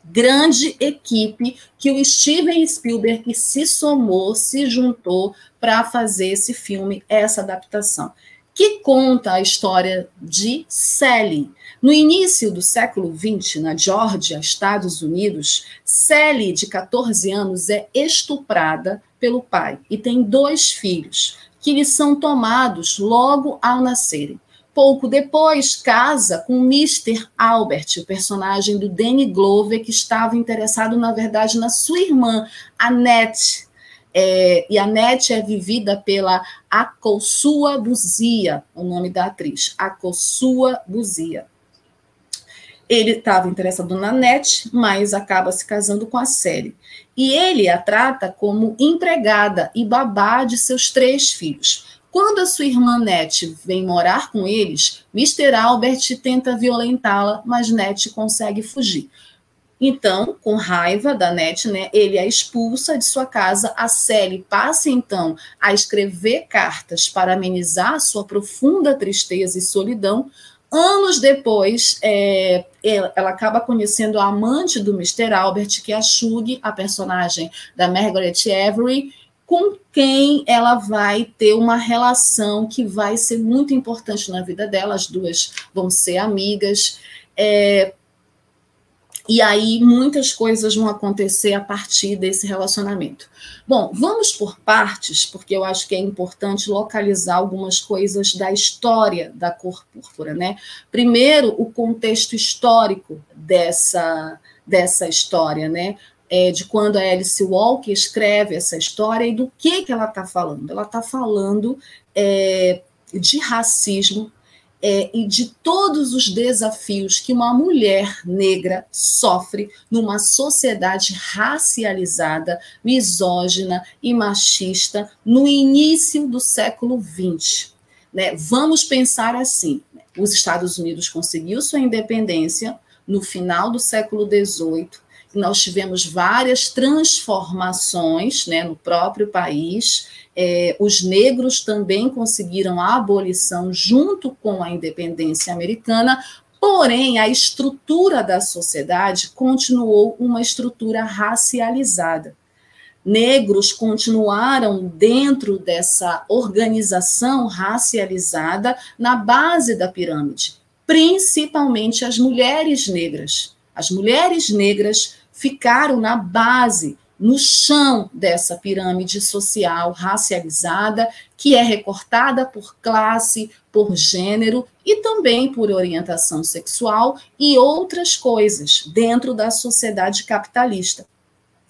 Grande equipe que o Steven Spielberg se somou, se juntou para fazer esse filme, essa adaptação, que conta a história de Sally, no início do século XX, na Geórgia, Estados Unidos, Sally, de 14 anos, é estuprada pelo pai e tem dois filhos, que lhe são tomados logo ao nascerem. Pouco depois, casa com Mr. Albert, o personagem do Danny Glover, que estava interessado, na verdade, na sua irmã, Annette, é, e a é vivida pela Acossua Buzia, o nome da atriz, Acossua Buzia. Ele estava interessado na Net, mas acaba se casando com a Sally. E ele a trata como empregada e babá de seus três filhos. Quando a sua irmã Net vem morar com eles, Mr. Albert tenta violentá-la, mas Net consegue fugir. Então, com raiva da Net, né, ele a expulsa de sua casa. A Sally passa então a escrever cartas para amenizar sua profunda tristeza e solidão, Anos depois, é, ela acaba conhecendo a amante do Mr. Albert, que é a Shug, a personagem da Margaret Avery, com quem ela vai ter uma relação que vai ser muito importante na vida dela. As duas vão ser amigas. É, e aí muitas coisas vão acontecer a partir desse relacionamento. Bom, vamos por partes, porque eu acho que é importante localizar algumas coisas da história da cor púrpura, né? Primeiro, o contexto histórico dessa, dessa história, né? É, de quando a Alice Walker escreve essa história e do que, que ela está falando. Ela está falando é, de racismo é, e de todos os desafios que uma mulher negra sofre numa sociedade racializada, misógina e machista no início do século XX. Né? Vamos pensar assim: os Estados Unidos conseguiu sua independência no final do século XVIII. Nós tivemos várias transformações né, no próprio país é, os negros também conseguiram a abolição junto com a independência americana, porém a estrutura da sociedade continuou uma estrutura racializada. Negros continuaram dentro dessa organização racializada na base da pirâmide, principalmente as mulheres negras. As mulheres negras ficaram na base no chão dessa pirâmide social racializada, que é recortada por classe, por gênero e também por orientação sexual e outras coisas dentro da sociedade capitalista.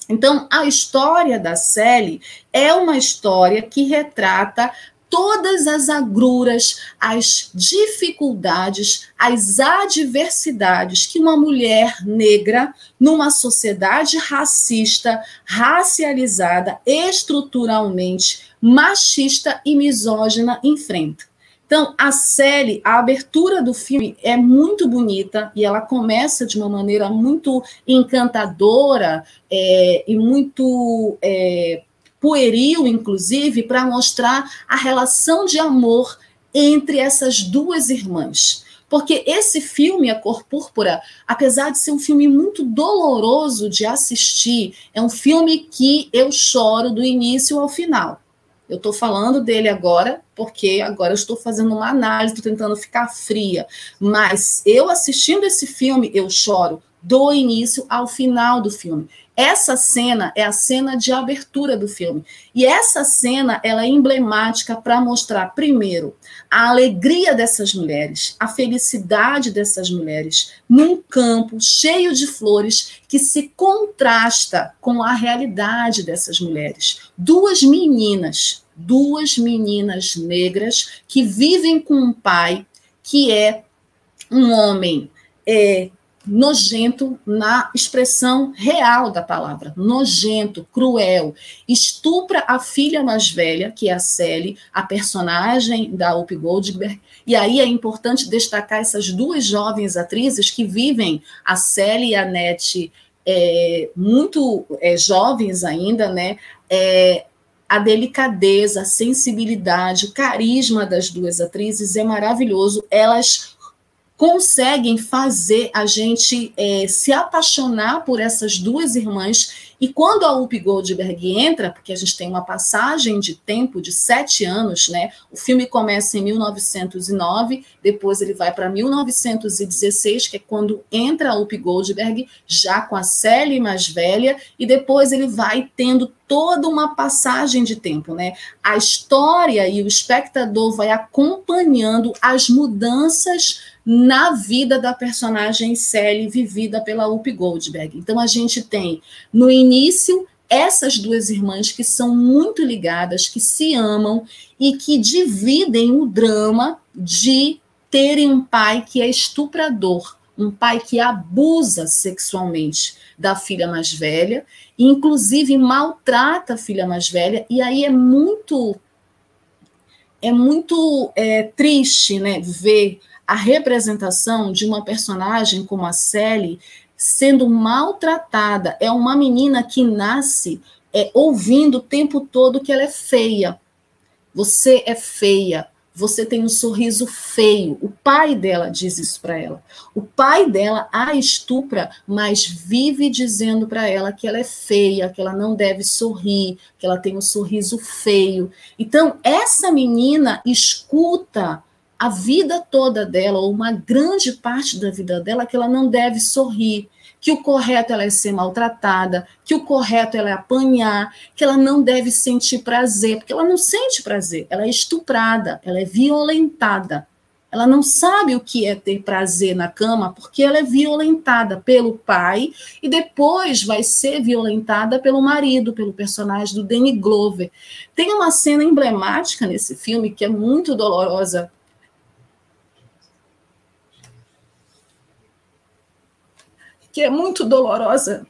Então, a história da Sally é uma história que retrata todas as agruras, as dificuldades, as adversidades que uma mulher negra, numa sociedade racista, racializada, estruturalmente machista e misógina enfrenta. Então, a série, a abertura do filme é muito bonita e ela começa de uma maneira muito encantadora é, e muito é, pueril, inclusive, para mostrar a relação de amor entre essas duas irmãs. Porque esse filme, A Cor Púrpura, apesar de ser um filme muito doloroso de assistir, é um filme que eu choro do início ao final. Eu estou falando dele agora, porque agora eu estou fazendo uma análise, estou tentando ficar fria. Mas eu assistindo esse filme, eu choro do início ao final do filme. Essa cena é a cena de abertura do filme. E essa cena ela é emblemática para mostrar, primeiro, a alegria dessas mulheres, a felicidade dessas mulheres, num campo cheio de flores que se contrasta com a realidade dessas mulheres. Duas meninas, duas meninas negras que vivem com um pai que é um homem é, nojento na expressão real da palavra, nojento, cruel, estupra a filha mais velha, que é a Sally, a personagem da Whoopi Goldberg, e aí é importante destacar essas duas jovens atrizes que vivem, a Sally e a Nete, é, muito é, jovens ainda, né, é, a delicadeza, a sensibilidade, o carisma das duas atrizes é maravilhoso. Elas conseguem fazer a gente é, se apaixonar por essas duas irmãs. E quando a Whoopi Goldberg entra, porque a gente tem uma passagem de tempo de sete anos, né? O filme começa em 1909, depois ele vai para 1916, que é quando entra a Whoopi Goldberg, já com a Sally mais velha, e depois ele vai tendo toda uma passagem de tempo, né? A história e o espectador vai acompanhando as mudanças na vida da personagem Sally vivida pela Whoopi Goldberg. Então a gente tem no início essas duas irmãs que são muito ligadas, que se amam e que dividem o drama de terem um pai que é estuprador, um pai que abusa sexualmente da filha mais velha, inclusive maltrata a filha mais velha, e aí é muito é muito é, triste né, ver a representação de uma personagem como a Sally sendo maltratada. É uma menina que nasce é, ouvindo o tempo todo que ela é feia. Você é feia, você tem um sorriso feio. O pai dela diz isso para ela. O pai dela a estupra, mas vive dizendo para ela que ela é feia, que ela não deve sorrir, que ela tem um sorriso feio. Então, essa menina escuta a vida toda dela, ou uma grande parte da vida dela, que ela não deve sorrir, que o correto ela é ser maltratada, que o correto ela é apanhar, que ela não deve sentir prazer, porque ela não sente prazer, ela é estuprada, ela é violentada. Ela não sabe o que é ter prazer na cama porque ela é violentada pelo pai e depois vai ser violentada pelo marido, pelo personagem do Danny Glover. Tem uma cena emblemática nesse filme que é muito dolorosa que é muito dolorosa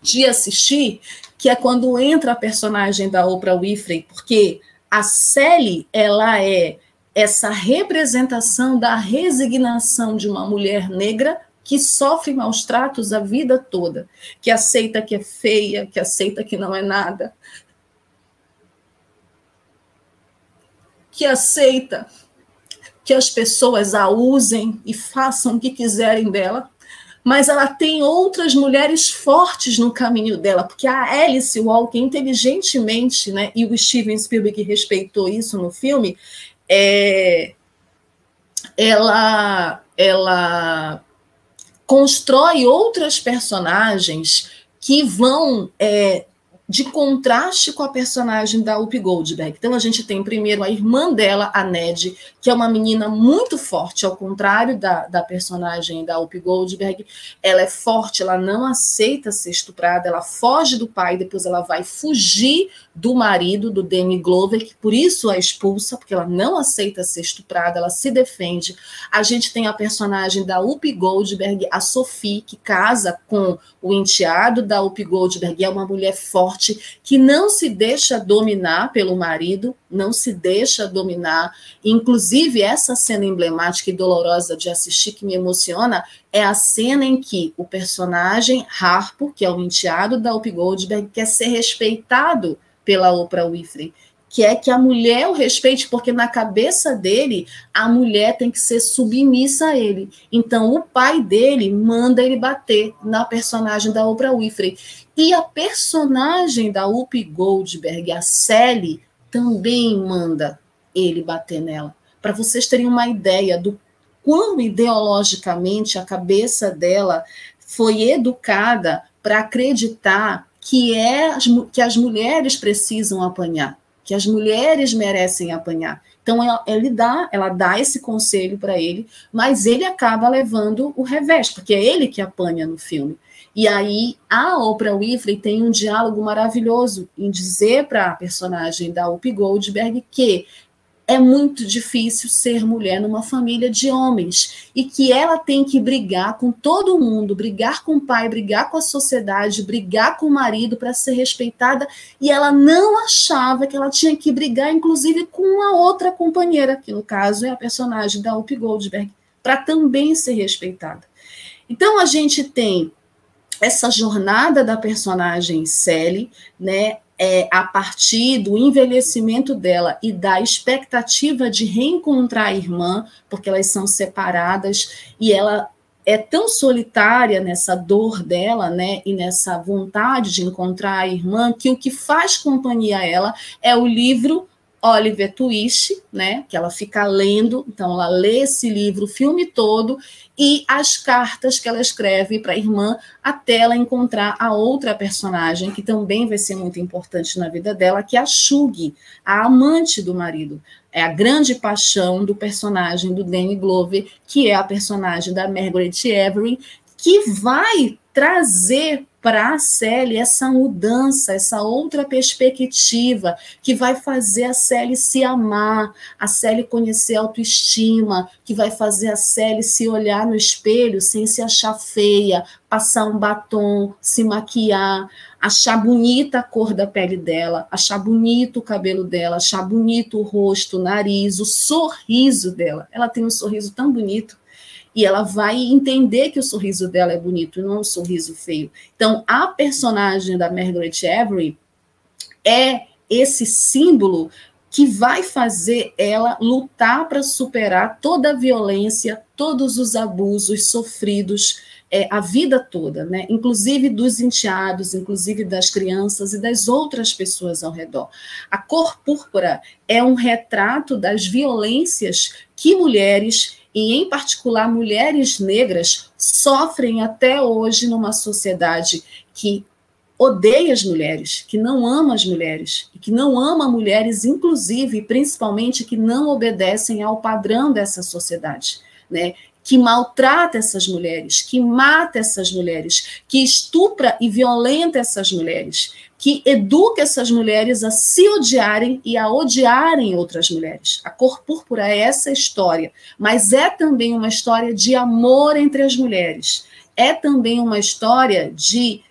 de assistir, que é quando entra a personagem da Oprah Winfrey, porque a Sally, ela é essa representação da resignação de uma mulher negra que sofre maus tratos a vida toda, que aceita que é feia, que aceita que não é nada, que aceita que as pessoas a usem e façam o que quiserem dela, mas ela tem outras mulheres fortes no caminho dela, porque a Alice Walker, inteligentemente, né, e o Steven Spielberg respeitou isso no filme, é, ela, ela constrói outras personagens que vão é, de contraste com a personagem da Whoopi Goldberg. Então a gente tem primeiro a irmã dela, a Ned, que é uma menina muito forte, ao contrário da, da personagem da Whoopi Goldberg. Ela é forte, ela não aceita ser estuprada, ela foge do pai, depois ela vai fugir do marido, do Danny Glover, que por isso a expulsa, porque ela não aceita ser estuprada, ela se defende. A gente tem a personagem da Whoopi Goldberg, a Sophie, que casa com o enteado da Whoopi Goldberg, é uma mulher forte forte, que não se deixa dominar pelo marido, não se deixa dominar. Inclusive, essa cena emblemática e dolorosa de assistir que me emociona é a cena em que o personagem Harpo, que é o enteado da Up Goldberg, quer ser respeitado pela Oprah Winfrey que é que a mulher o respeite, porque na cabeça dele a mulher tem que ser submissa a ele. Então o pai dele manda ele bater na personagem da Oprah Winfrey. E a personagem da Whoopi Goldberg, a Sally, também manda ele bater nela. Para vocês terem uma ideia do quão ideologicamente a cabeça dela foi educada para acreditar que, é, que as mulheres precisam apanhar, que as mulheres merecem apanhar. Então ela, ele dá, ela dá esse conselho para ele, mas ele acaba levando o revés, porque é ele que apanha no filme. E aí a Oprah Winfrey tem um diálogo maravilhoso em dizer para a personagem da Whoopi Goldberg que é muito difícil ser mulher numa família de homens e que ela tem que brigar com todo mundo, brigar com o pai, brigar com a sociedade, brigar com o marido para ser respeitada e ela não achava que ela tinha que brigar inclusive com a outra companheira, que no caso é a personagem da Whoopi Goldberg, para também ser respeitada. Então a gente tem essa jornada da personagem Sally, né, é, a partir do envelhecimento dela e da expectativa de reencontrar a irmã, porque elas são separadas e ela é tão solitária nessa dor dela, né, e nessa vontade de encontrar a irmã, que o que faz companhia a ela é o livro Oliver Twist, né, que ela fica lendo, então ela lê esse livro, o filme todo, e as cartas que ela escreve para a irmã até ela encontrar a outra personagem, que também vai ser muito importante na vida dela, que é a Shug, a amante do marido. É a grande paixão do personagem do Danny Glover, que é a personagem da Margaret Avery, que vai trazer para a Célia essa mudança, essa outra perspectiva que vai fazer a Célia se amar, a Célia conhecer a autoestima, que vai fazer a Célia se olhar no espelho sem se achar feia, passar um batom, se maquiar, achar bonita a cor da pele dela, achar bonito o cabelo dela, achar bonito o rosto, o nariz, o sorriso dela. Ela tem um sorriso tão bonito e ela vai entender que o sorriso dela é bonito, não um sorriso feio. Então, a personagem da Margaret Avery é esse símbolo que vai fazer ela lutar para superar toda a violência, todos os abusos sofridos é, a vida toda, né? inclusive dos enteados, inclusive das crianças e das outras pessoas ao redor. A cor púrpura é um retrato das violências que mulheres e, em particular, mulheres negras, sofrem até hoje numa sociedade que odeia as mulheres, que não ama as mulheres, e que não ama mulheres, inclusive, principalmente, que não obedecem ao padrão dessa sociedade. Né? que maltrata essas mulheres, que mata essas mulheres, que estupra e violenta essas mulheres, que educa essas mulheres a se odiarem e a odiarem outras mulheres. A cor púrpura é essa história, mas é também uma história de amor entre as mulheres é também uma história de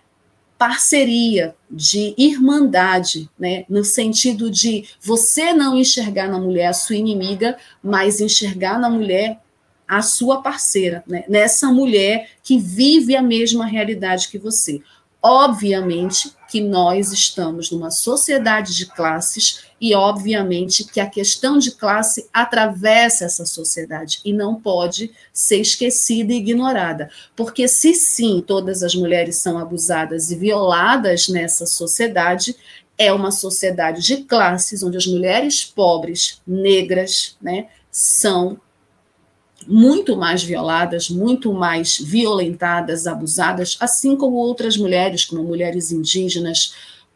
parceria, de irmandade, né? no sentido de você não enxergar na mulher a sua inimiga, mas enxergar na mulher a sua parceira, né? nessa mulher que vive a mesma realidade que você. Obviamente que nós estamos numa sociedade de classes e, obviamente, que a questão de classe atravessa essa sociedade e não pode ser esquecida e ignorada. Porque, se sim, todas as mulheres são abusadas e violadas nessa sociedade, é uma sociedade de classes onde as mulheres pobres, negras, né, são muito mais violadas, muito mais violentadas, abusadas, assim como outras mulheres, como mulheres indígenas,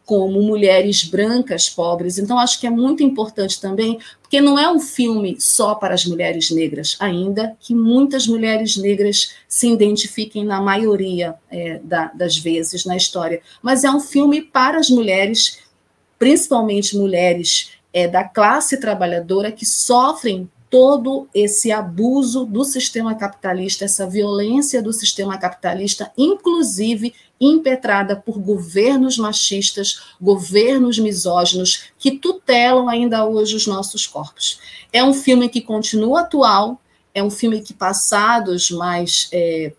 como mulheres brancas pobres. Então, acho que é muito importante também, porque não é um filme só para as mulheres negras, ainda que muitas mulheres negras se identifiquem na maioria é, da, das vezes na história, mas é um filme para as mulheres, principalmente mulheres é, da classe trabalhadora que sofrem todo esse abuso do sistema capitalista, essa violência do sistema capitalista, inclusive impetrada por governos machistas, governos misóginos, que tutelam ainda hoje os nossos corpos. É um filme que continua atual, é um filme que, passados mais é,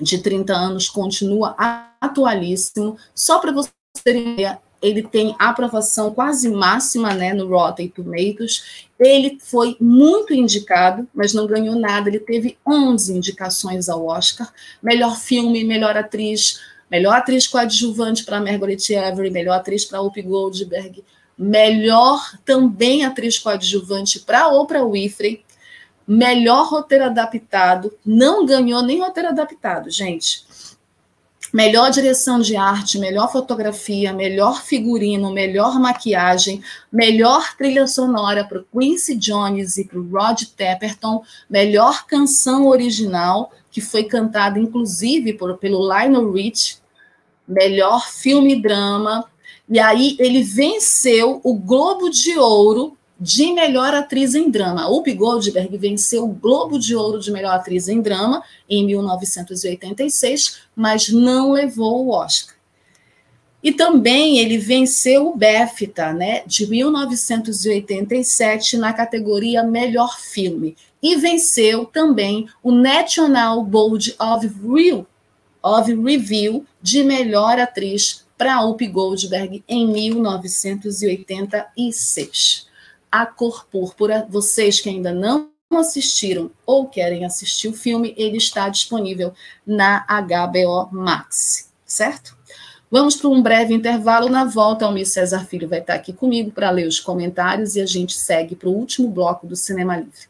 de 30 anos, continua atualíssimo. Só para vocês terem ideia, ele tem aprovação quase máxima né, no Rotten Tomatoes. Ele foi muito indicado, mas não ganhou nada. Ele teve 11 indicações ao Oscar: melhor filme, melhor atriz, melhor atriz coadjuvante para Margaret Avery, melhor atriz para Whoopi Goldberg, melhor também atriz coadjuvante para Oprah Winfrey, melhor roteiro adaptado. Não ganhou nem roteiro adaptado, gente melhor direção de arte, melhor fotografia, melhor figurino, melhor maquiagem, melhor trilha sonora para o Quincy Jones e para o Rod Tepperton, melhor canção original, que foi cantada inclusive por, pelo Lionel Rich, melhor filme drama, e aí ele venceu o Globo de Ouro de melhor atriz em drama. Whoopi Goldberg venceu o Globo de Ouro de melhor atriz em drama em 1986, mas não levou o Oscar. E também ele venceu o BAFTA, né, de 1987 na categoria Melhor Filme e venceu também o National Board of Review, of Review de melhor atriz para Whoopi Goldberg em 1986 a Cor Púrpura. Vocês que ainda não assistiram ou querem assistir o filme, ele está disponível na HBO Max, certo? Vamos para um breve intervalo. Na volta, o Almir César Filho vai estar aqui comigo para ler os comentários e a gente segue para o último bloco do Cinema Livre.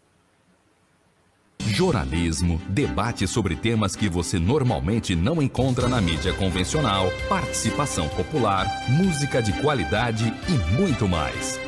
Jornalismo, debate sobre temas que você normalmente não encontra na mídia convencional, participação popular, música de qualidade e muito mais.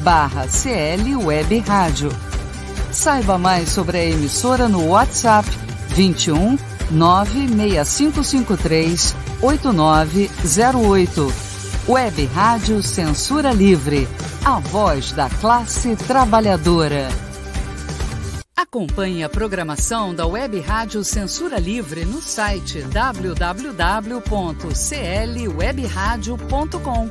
barra CL Web Rádio Saiba mais sobre a emissora no WhatsApp 21 96553 8908. Web Rádio Censura Livre, a voz da classe trabalhadora. Acompanhe a programação da Web Rádio Censura Livre no site www.clwebradio.com,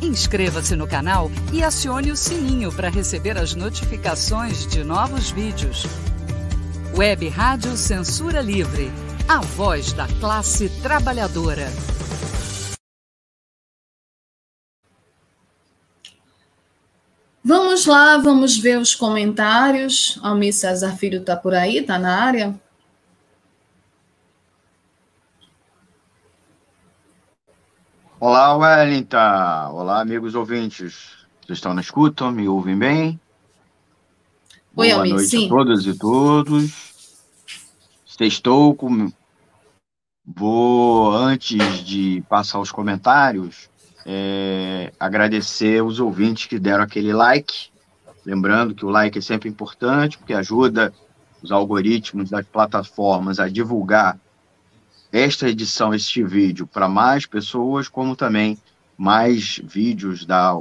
Inscreva-se no canal e acione o sininho para receber as notificações de novos vídeos. Web Rádio Censura Livre. A voz da classe trabalhadora. Vamos lá, vamos ver os comentários. Almir César Filho está por aí, está na área? Olá, Wellington. Olá, amigos ouvintes. Vocês estão na escuta? Me ouvem bem? Oi, Boa noite sim. a todas e todos. Estou com... Vou, antes de passar os comentários, é, agradecer os ouvintes que deram aquele like. Lembrando que o like é sempre importante, porque ajuda os algoritmos das plataformas a divulgar esta edição, este vídeo, para mais pessoas, como também mais vídeos da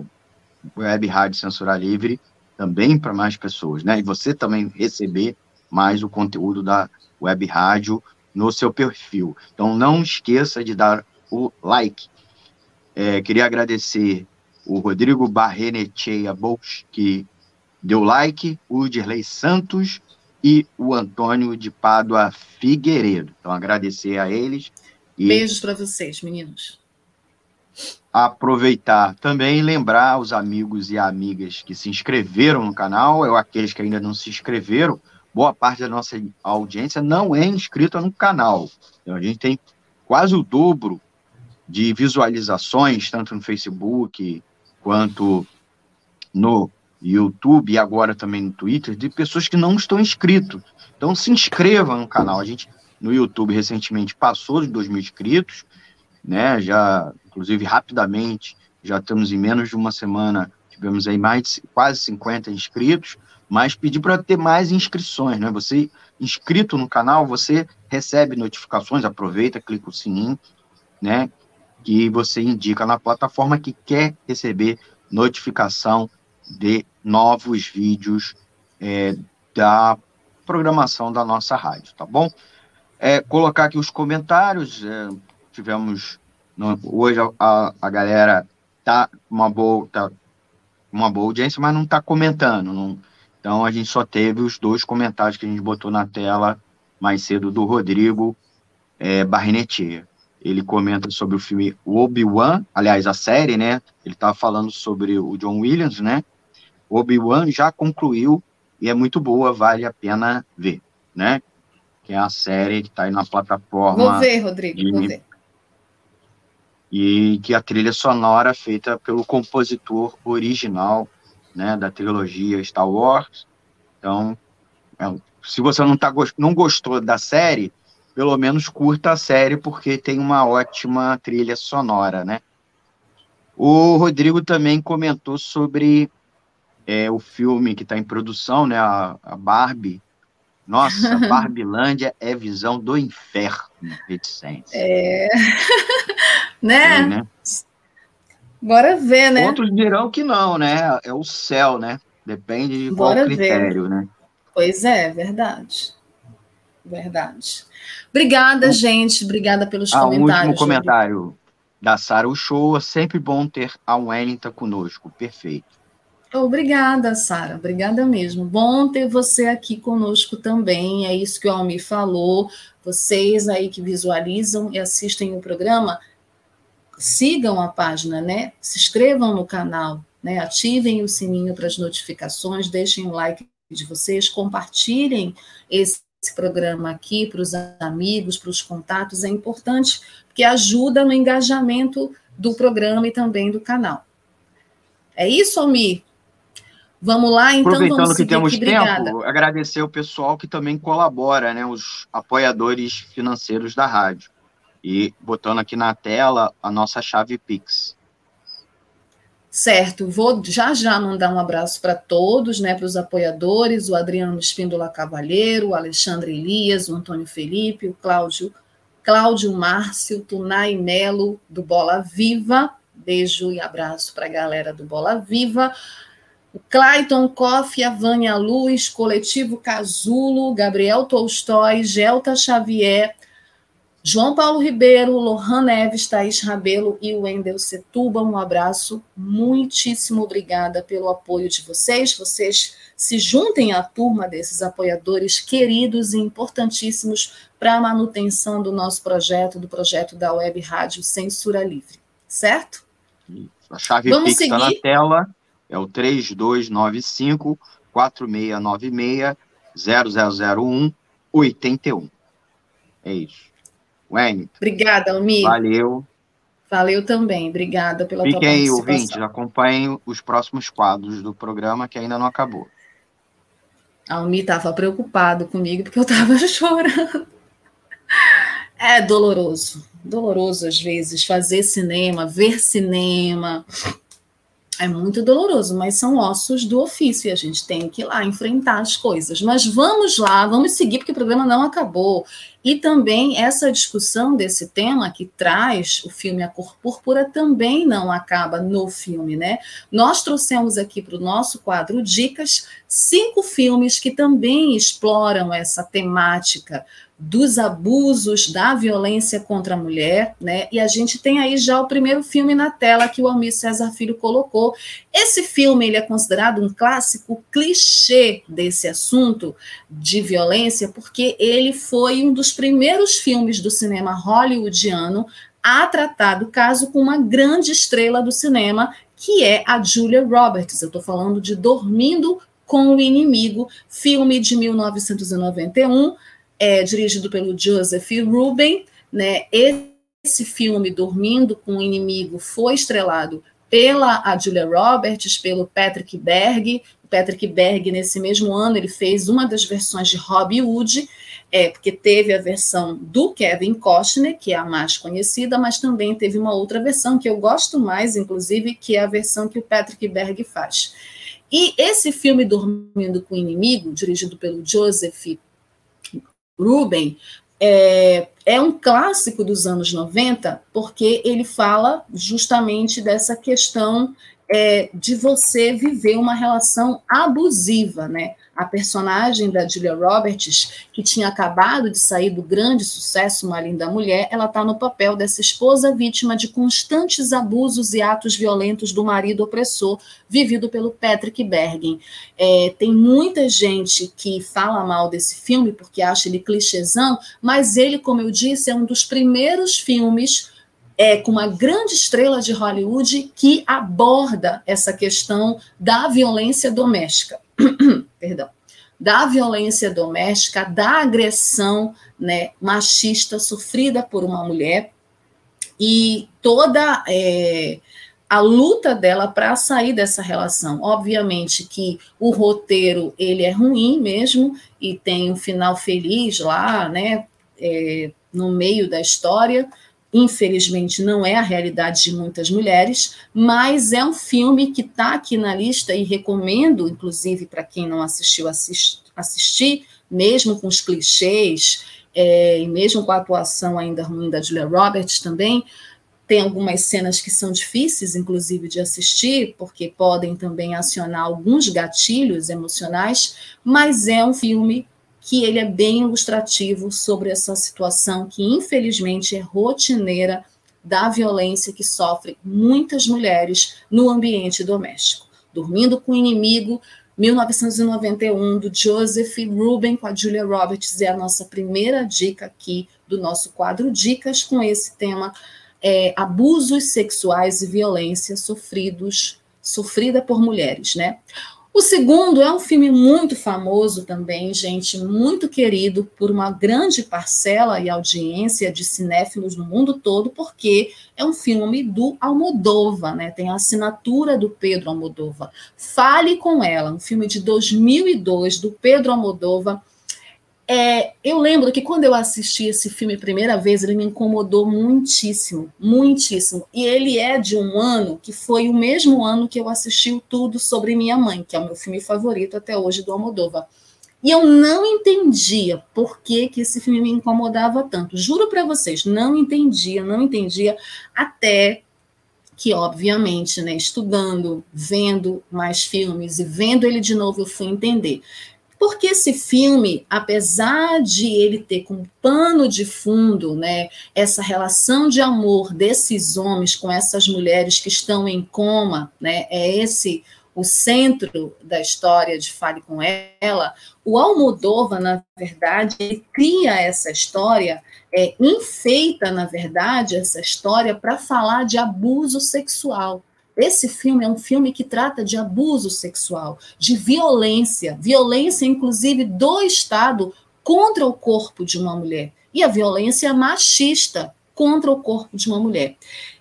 Web Rádio Censura Livre, também para mais pessoas, né? E você também receber mais o conteúdo da Web Rádio no seu perfil. Então, não esqueça de dar o like é, queria agradecer o Rodrigo Barrenecheia Bolch, que deu like, o Dirley Santos e o Antônio de Pádua Figueiredo. Então, agradecer a eles. E Beijos para vocês, meninos. aproveitar também e lembrar os amigos e amigas que se inscreveram no canal, ou aqueles que ainda não se inscreveram, boa parte da nossa audiência não é inscrita no canal. Então, a gente tem quase o dobro de visualizações, tanto no Facebook quanto no YouTube e agora também no Twitter, de pessoas que não estão inscritos. Então se inscreva no canal. A gente no YouTube recentemente passou de 2 mil inscritos, né? Já, inclusive, rapidamente, já estamos em menos de uma semana, tivemos aí mais de quase 50 inscritos, mas pedi para ter mais inscrições, né? Você inscrito no canal, você recebe notificações, aproveita, clica o sininho, né? que você indica na plataforma que quer receber notificação de novos vídeos é, da programação da nossa rádio, tá bom? É, colocar aqui os comentários, é, tivemos, no, hoje a, a galera tá uma boa, tá uma boa audiência, mas não está comentando, não, então a gente só teve os dois comentários que a gente botou na tela mais cedo do Rodrigo é, ele comenta sobre o filme Obi-Wan, aliás, a série, né? Ele estava falando sobre o John Williams, né? Obi-Wan já concluiu e é muito boa, vale a pena ver, né? Que é a série que está aí na plataforma. Vou ver, Rodrigo, de- vou ver. E que a trilha sonora é feita pelo compositor original, né? Da trilogia Star Wars. Então, é se você não, tá, não gostou da série, pelo menos curta a série, porque tem uma ótima trilha sonora, né? O Rodrigo também comentou sobre é, o filme que está em produção, né? A, a Barbie. Nossa, Barbilândia é visão do inferno, reticência. É... É, né? né? Bora ver, né? Outros dirão que não, né? É o céu, né? Depende de Bora qual ver. critério, né? Pois é, verdade. Verdade. Obrigada, gente. Obrigada pelos Ah, um comentários. último comentário da Sara Uchoa. Sempre bom ter a Wellington conosco. Perfeito. Obrigada, Sara. Obrigada mesmo. Bom ter você aqui conosco também. É isso que o Almir falou. Vocês aí que visualizam e assistem o programa, sigam a página, né? Se inscrevam no canal, né? Ativem o sininho para as notificações, deixem o like de vocês, compartilhem esse programa aqui para os amigos, para os contatos. É importante porque ajuda no engajamento do programa e também do canal. É isso, Almir? Vamos lá, então Aproveitando vamos que seguir temos aqui. Obrigada. tempo, agradecer o pessoal que também colabora, né? Os apoiadores financeiros da rádio. E botando aqui na tela a nossa chave Pix. Certo, vou já já mandar um abraço para todos, né, para os apoiadores, o Adriano Espíndola Cavalheiro, o Alexandre Elias, o Antônio Felipe, o Cláudio, Cláudio Márcio, Tunai Melo, do Bola Viva, beijo e abraço para a galera do Bola Viva, o Clayton Koff, a Vânia Luz, Coletivo Casulo, Gabriel Tolstói, Gelta Xavier, João Paulo Ribeiro, Lohan Neves, Thaís Rabelo e Wendel Setuba. Um abraço, muitíssimo obrigada pelo apoio de vocês. Vocês se juntem à turma desses apoiadores queridos e importantíssimos para a manutenção do nosso projeto, do projeto da Web Rádio Censura Livre, certo? A chave Vamos Pix está na tela, é o 3295 4696 0001 81. É isso. Wayne. Obrigada, Almir. Valeu. Valeu também, obrigada pela Fiquem tua aí, ouvintes, acompanhem os próximos quadros do programa que ainda não acabou. A Almir estava preocupado comigo porque eu estava chorando. É doloroso, doloroso às vezes fazer cinema, ver cinema. É muito doloroso, mas são ossos do ofício e a gente tem que ir lá enfrentar as coisas. Mas vamos lá, vamos seguir, porque o programa não acabou. E também essa discussão desse tema que traz o filme A Cor Púrpura também não acaba no filme, né? Nós trouxemos aqui para o nosso quadro Dicas cinco filmes que também exploram essa temática dos abusos, da violência contra a mulher, né? E a gente tem aí já o primeiro filme na tela que o Almir César Filho colocou. Esse filme ele é considerado um clássico clichê desse assunto de violência, porque ele foi um dos primeiros filmes do cinema hollywoodiano a tratar do caso com uma grande estrela do cinema, que é a Julia Roberts. Eu estou falando de Dormindo com o Inimigo, filme de 1991 é dirigido pelo Joseph Ruben, né? Esse filme Dormindo com o Inimigo foi estrelado pela a Julia Roberts, pelo Patrick Berg. Patrick Berg nesse mesmo ano ele fez uma das versões de Robin Hood, é, porque teve a versão do Kevin Costner, que é a mais conhecida, mas também teve uma outra versão que eu gosto mais, inclusive, que é a versão que o Patrick Berg faz. E esse filme Dormindo com o Inimigo, dirigido pelo Joseph Ruben é, é um clássico dos anos 90, porque ele fala justamente dessa questão é, de você viver uma relação abusiva, né? A personagem da Julia Roberts, que tinha acabado de sair do grande sucesso Uma Linda Mulher, ela está no papel dessa esposa vítima de constantes abusos e atos violentos do marido opressor, vivido pelo Patrick Bergen. É, tem muita gente que fala mal desse filme porque acha ele clichêzão, mas ele, como eu disse, é um dos primeiros filmes é, com uma grande estrela de Hollywood que aborda essa questão da violência doméstica. Perdão. Da violência doméstica, da agressão né, machista sofrida por uma mulher e toda é, a luta dela para sair dessa relação. Obviamente que o roteiro ele é ruim mesmo e tem um final feliz lá, né, é, no meio da história, Infelizmente, não é a realidade de muitas mulheres, mas é um filme que está aqui na lista e recomendo, inclusive, para quem não assistiu, assist, assistir, mesmo com os clichês, é, e mesmo com a atuação ainda ruim da Julia Roberts também. Tem algumas cenas que são difíceis, inclusive, de assistir, porque podem também acionar alguns gatilhos emocionais, mas é um filme que ele é bem ilustrativo sobre essa situação que, infelizmente, é rotineira da violência que sofrem muitas mulheres no ambiente doméstico. Dormindo com o Inimigo, 1991, do Joseph Ruben com a Julia Roberts, é a nossa primeira dica aqui do nosso quadro Dicas com esse tema, é, abusos sexuais e violência sofridos, sofrida por mulheres, né? O segundo é um filme muito famoso também, gente, muito querido por uma grande parcela e audiência de cinéfilos no mundo todo, porque é um filme do Almodova, né? Tem a assinatura do Pedro Almodova. Fale com ela, um filme de 2002 do Pedro Almodova é, eu lembro que quando eu assisti esse filme a primeira vez, ele me incomodou muitíssimo, muitíssimo. E ele é de um ano que foi o mesmo ano que eu assisti o Tudo Sobre Minha Mãe, que é o meu filme favorito até hoje do Almodóvar. E eu não entendia por que, que esse filme me incomodava tanto. Juro para vocês, não entendia, não entendia, até que obviamente, né, estudando, vendo mais filmes e vendo ele de novo, eu fui entender. Porque esse filme, apesar de ele ter como pano de fundo, né, essa relação de amor desses homens com essas mulheres que estão em coma, né, é esse o centro da história de Fale com ela, o Almodóvar, na verdade, ele cria essa história, é, enfeita, na verdade, essa história para falar de abuso sexual. Esse filme é um filme que trata de abuso sexual, de violência, violência, inclusive, do Estado contra o corpo de uma mulher, e a violência machista contra o corpo de uma mulher.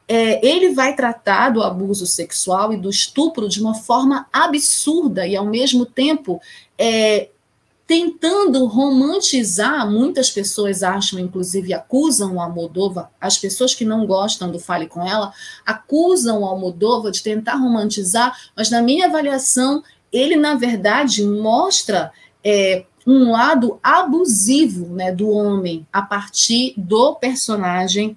É, ele vai tratar do abuso sexual e do estupro de uma forma absurda e, ao mesmo tempo, é, tentando romantizar, muitas pessoas acham, inclusive acusam o Almodova, as pessoas que não gostam do Fale Com Ela, acusam o Almodova de tentar romantizar, mas na minha avaliação, ele, na verdade, mostra é, um lado abusivo né, do homem a partir do personagem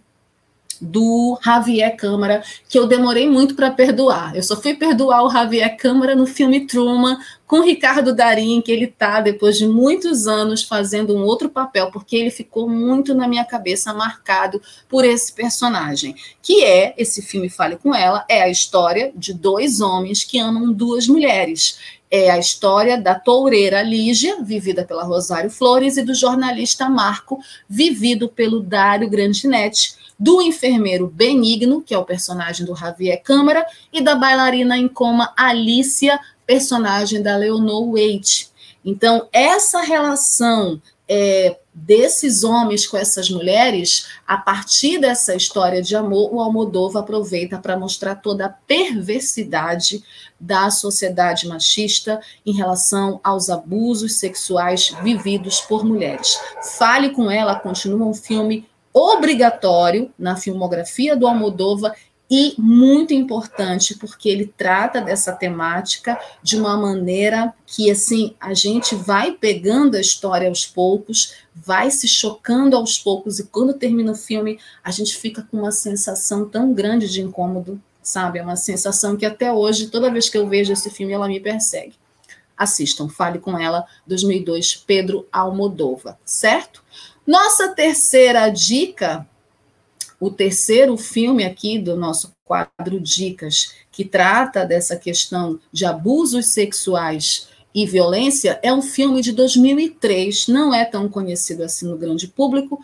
do Javier Câmara, que eu demorei muito para perdoar. Eu só fui perdoar o Javier Câmara no filme Truman, com Ricardo Darim, que ele está, depois de muitos anos, fazendo um outro papel, porque ele ficou muito na minha cabeça marcado por esse personagem. Que é, esse filme Fale Com Ela, é a história de dois homens que amam duas mulheres. É a história da toureira Lígia, vivida pela Rosário Flores, e do jornalista Marco, vivido pelo Dário Grandinetti, do enfermeiro Benigno, que é o personagem do Javier Câmara, e da bailarina em coma Alicia, personagem da Leonor Waite. Então, essa relação é, desses homens com essas mulheres, a partir dessa história de amor, o Almodóvar aproveita para mostrar toda a perversidade da sociedade machista em relação aos abusos sexuais vividos por mulheres. Fale com ela, continua um filme obrigatório na filmografia do Almodóvar e muito importante porque ele trata dessa temática de uma maneira que assim a gente vai pegando a história aos poucos, vai se chocando aos poucos e quando termina o filme a gente fica com uma sensação tão grande de incômodo, sabe? É uma sensação que até hoje toda vez que eu vejo esse filme ela me persegue. Assistam, fale com ela, 2002, Pedro Almodova, certo? Nossa terceira dica, o terceiro filme aqui do nosso quadro Dicas, que trata dessa questão de abusos sexuais e violência, é um filme de 2003, não é tão conhecido assim no grande público,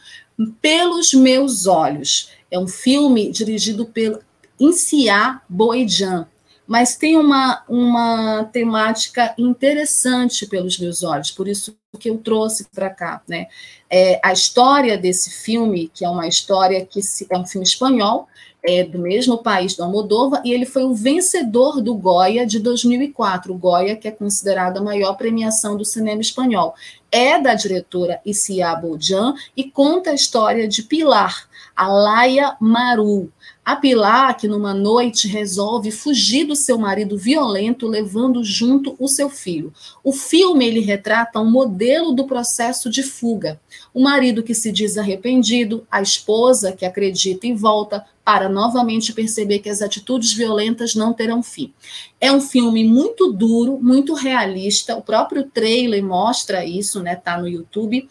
Pelos Meus Olhos. É um filme dirigido pelo Insia Boijan, mas tem uma, uma temática interessante pelos meus olhos, por isso que eu trouxe para cá, né? É, a história desse filme, que é uma história que se, é um filme espanhol, é do mesmo país do Almodóvar, e ele foi o vencedor do Goya de 2004, o Goya que é considerado a maior premiação do cinema espanhol. É da diretora Isia Bojan e conta a história de Pilar, a Laia Maru, a Pilar, que numa noite resolve fugir do seu marido violento, levando junto o seu filho. O filme ele retrata um modelo do processo de fuga. O marido que se diz arrependido, a esposa que acredita e volta para novamente perceber que as atitudes violentas não terão fim. É um filme muito duro, muito realista. O próprio trailer mostra isso, né? Tá no YouTube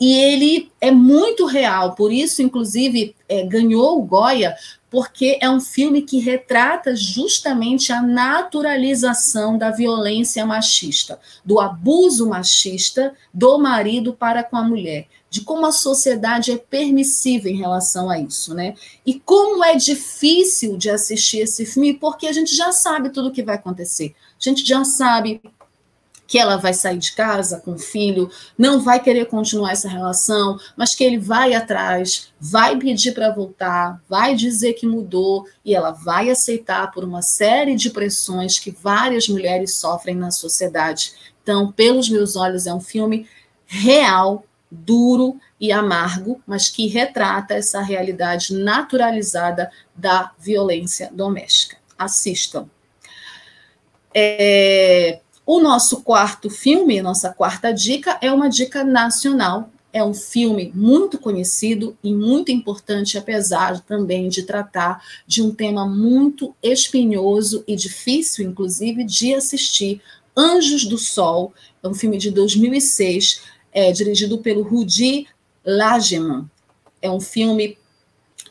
e ele é muito real, por isso, inclusive, é, ganhou o Goya, porque é um filme que retrata justamente a naturalização da violência machista, do abuso machista do marido para com a mulher, de como a sociedade é permissiva em relação a isso, né? E como é difícil de assistir esse filme, porque a gente já sabe tudo o que vai acontecer. A gente já sabe que ela vai sair de casa com o filho, não vai querer continuar essa relação, mas que ele vai atrás, vai pedir para voltar, vai dizer que mudou e ela vai aceitar por uma série de pressões que várias mulheres sofrem na sociedade. Então, pelos meus olhos, é um filme real, duro e amargo, mas que retrata essa realidade naturalizada da violência doméstica. Assistam. É, o nosso quarto filme, nossa quarta dica, é uma dica nacional. é um filme muito conhecido e muito importante, apesar também de tratar de um tema muito espinhoso e difícil, inclusive, de assistir. Anjos do Sol é um filme de 2006, é, dirigido pelo Rudi Lageman. É um filme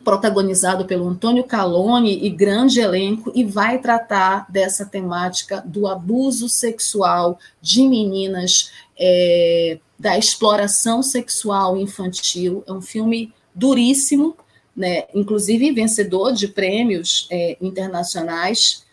protagonizado pelo Antônio Calone e grande elenco, e vai tratar dessa temática do abuso sexual de meninas, é, da exploração sexual infantil. É um filme duríssimo, né, inclusive vencedor de prêmios é, internacionais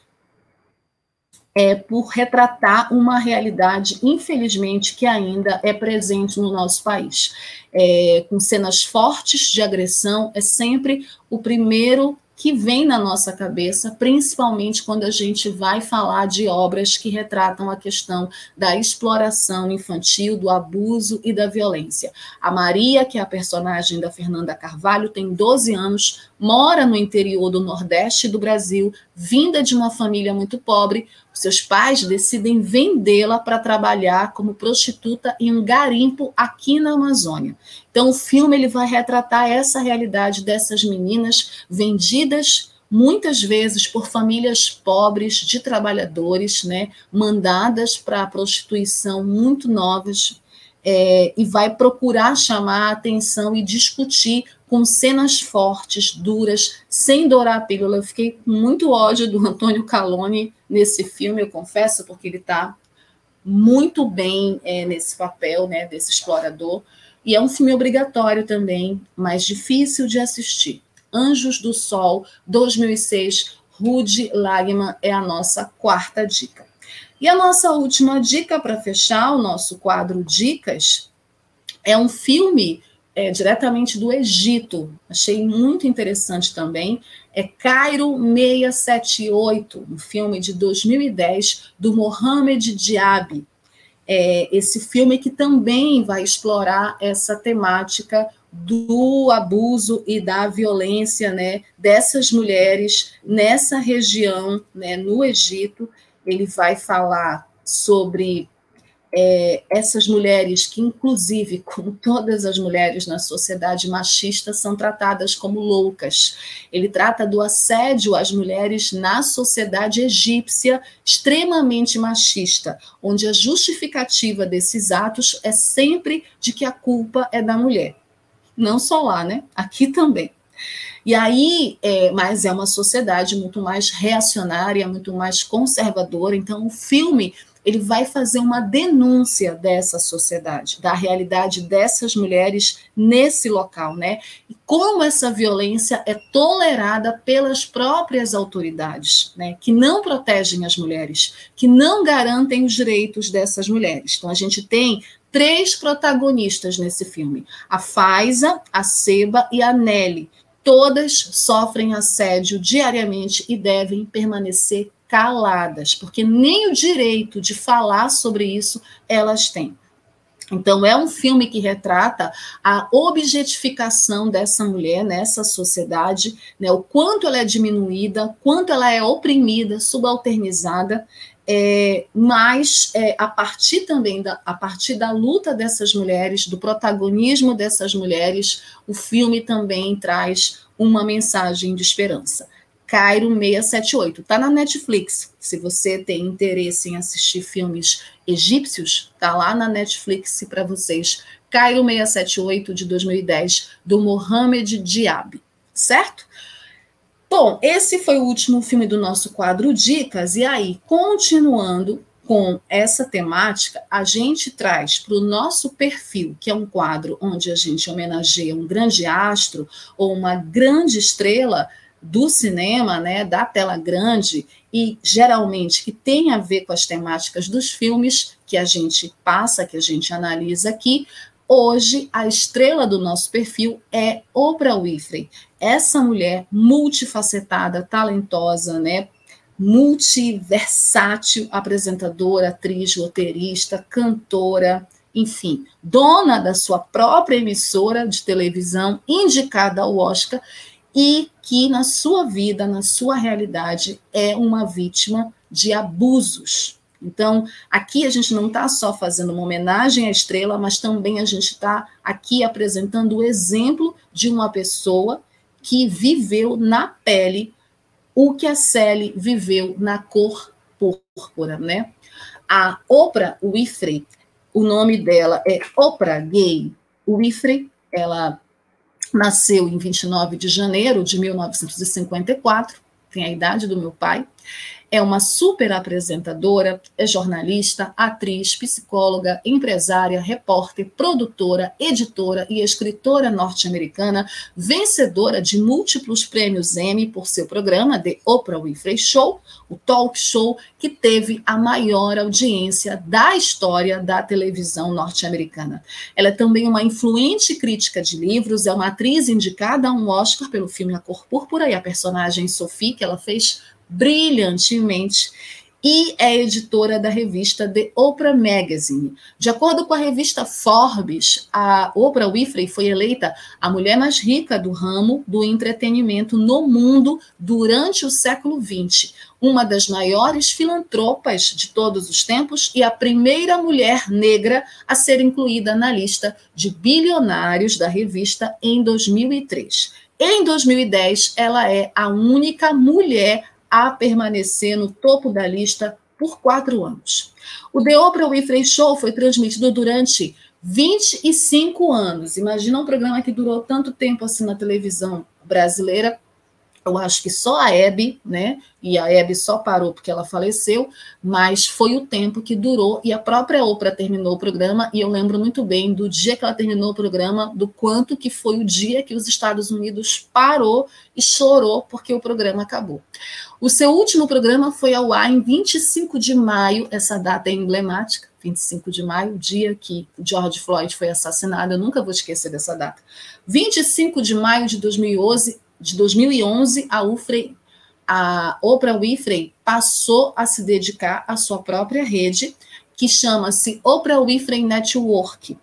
é, por retratar uma realidade, infelizmente, que ainda é presente no nosso país. É, com cenas fortes de agressão, é sempre o primeiro que vem na nossa cabeça, principalmente quando a gente vai falar de obras que retratam a questão da exploração infantil, do abuso e da violência. A Maria, que é a personagem da Fernanda Carvalho, tem 12 anos, mora no interior do Nordeste do Brasil, vinda de uma família muito pobre, seus pais decidem vendê-la para trabalhar como prostituta em um garimpo aqui na Amazônia. Então, o filme ele vai retratar essa realidade dessas meninas vendidas muitas vezes por famílias pobres de trabalhadores, né, mandadas para a prostituição muito novas, é, e vai procurar chamar a atenção e discutir com cenas fortes, duras, sem dourar a pílula. Eu fiquei com muito ódio do Antônio Calone nesse filme, eu confesso, porque ele está muito bem é, nesse papel, né, desse explorador. E é um filme obrigatório também, mas difícil de assistir. Anjos do Sol, 2006, Rudy Lagman é a nossa quarta dica. E a nossa última dica para fechar o nosso quadro Dicas é um filme é, diretamente do Egito. Achei muito interessante também. É Cairo 678, um filme de 2010 do Mohamed Diaby. É, esse filme que também vai explorar essa temática do abuso e da violência né, dessas mulheres nessa região, né, no Egito, ele vai falar sobre é, essas mulheres que, inclusive, como todas as mulheres na sociedade machista, são tratadas como loucas. Ele trata do assédio às mulheres na sociedade egípcia, extremamente machista, onde a justificativa desses atos é sempre de que a culpa é da mulher. Não só lá, né? Aqui também. E aí, é, mas é uma sociedade muito mais reacionária, muito mais conservadora. Então, o filme ele vai fazer uma denúncia dessa sociedade, da realidade dessas mulheres nesse local, né? E como essa violência é tolerada pelas próprias autoridades, né? Que não protegem as mulheres, que não garantem os direitos dessas mulheres. Então, a gente tem três protagonistas nesse filme: a Faiza, a Seba e a Nelly, todas sofrem assédio diariamente e devem permanecer caladas, porque nem o direito de falar sobre isso elas têm. Então, é um filme que retrata a objetificação dessa mulher nessa sociedade, né, o quanto ela é diminuída, quanto ela é oprimida, subalternizada, é, mas é, a partir também da, a partir da luta dessas mulheres, do protagonismo dessas mulheres, o filme também traz uma mensagem de esperança. Cairo 678, está na Netflix. Se você tem interesse em assistir filmes egípcios, está lá na Netflix para vocês. Cairo 678 de 2010 do Mohamed Diab, certo? Bom, esse foi o último filme do nosso quadro Dicas, e aí, continuando com essa temática, a gente traz para o nosso perfil, que é um quadro onde a gente homenageia um grande astro ou uma grande estrela do cinema, né, da tela grande, e geralmente que tem a ver com as temáticas dos filmes que a gente passa, que a gente analisa aqui, Hoje, a estrela do nosso perfil é Oprah Winfrey. Essa mulher multifacetada, talentosa, né? multiversátil, apresentadora, atriz, roteirista, cantora, enfim, dona da sua própria emissora de televisão, indicada ao Oscar, e que na sua vida, na sua realidade, é uma vítima de abusos Então, aqui a gente não está só fazendo uma homenagem à estrela, mas também a gente está aqui apresentando o exemplo de uma pessoa que viveu na pele o que a Sally viveu na cor púrpura, né? A Oprah Winfrey, o nome dela é Oprah Gay Winfrey, ela nasceu em 29 de janeiro de 1954, tem a idade do meu pai, é uma super apresentadora, é jornalista, atriz, psicóloga, empresária, repórter, produtora, editora e escritora norte-americana, vencedora de múltiplos prêmios Emmy por seu programa The Oprah Winfrey Show, o talk show que teve a maior audiência da história da televisão norte-americana. Ela é também uma influente crítica de livros, é uma atriz indicada a um Oscar pelo filme A Cor Púrpura e a personagem Sophie, que ela fez brilhantemente e é editora da revista The Oprah Magazine. De acordo com a revista Forbes, a Oprah Winfrey foi eleita a mulher mais rica do ramo do entretenimento no mundo durante o século XX, uma das maiores filantropas de todos os tempos e a primeira mulher negra a ser incluída na lista de bilionários da revista em 2003. Em 2010, ela é a única mulher a permanecer no topo da lista por quatro anos. O The Oprah Winfrey Show foi transmitido durante 25 anos. Imagina um programa que durou tanto tempo assim na televisão brasileira eu acho que só a Hebe, né? E a Hebe só parou porque ela faleceu, mas foi o tempo que durou e a própria Oprah terminou o programa e eu lembro muito bem do dia que ela terminou o programa, do quanto que foi o dia que os Estados Unidos parou e chorou porque o programa acabou. O seu último programa foi ao ar em 25 de maio, essa data é emblemática, 25 de maio, dia que George Floyd foi assassinado, eu nunca vou esquecer dessa data. 25 de maio de 2011, de 2011, a Ufrey, a Oprah Winfrey passou a se dedicar à sua própria rede, que chama-se Oprah Winfrey Network,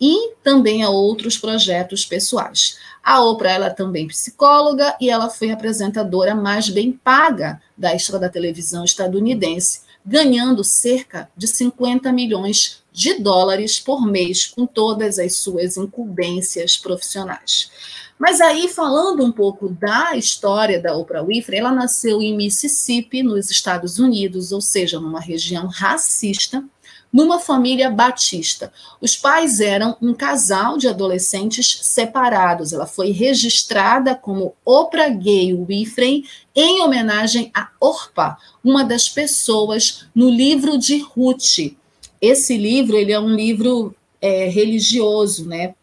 e também a outros projetos pessoais. A Oprah ela é também psicóloga e ela foi apresentadora mais bem paga da história da televisão estadunidense, ganhando cerca de 50 milhões de dólares por mês com todas as suas incumbências profissionais. Mas aí, falando um pouco da história da Oprah Winfrey, ela nasceu em Mississippi, nos Estados Unidos, ou seja, numa região racista, numa família batista. Os pais eram um casal de adolescentes separados. Ela foi registrada como Oprah Gay Winfrey em homenagem a Orpa, uma das pessoas no livro de Ruth. Esse livro ele é um livro é, religioso, né?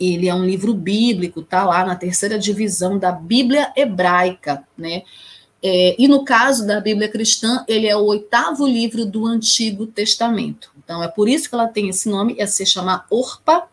ele é um livro bíblico, está lá na terceira divisão da Bíblia hebraica, né? É, e no caso da Bíblia cristã, ele é o oitavo livro do Antigo Testamento. Então, é por isso que ela tem esse nome, é se chamar Orpa.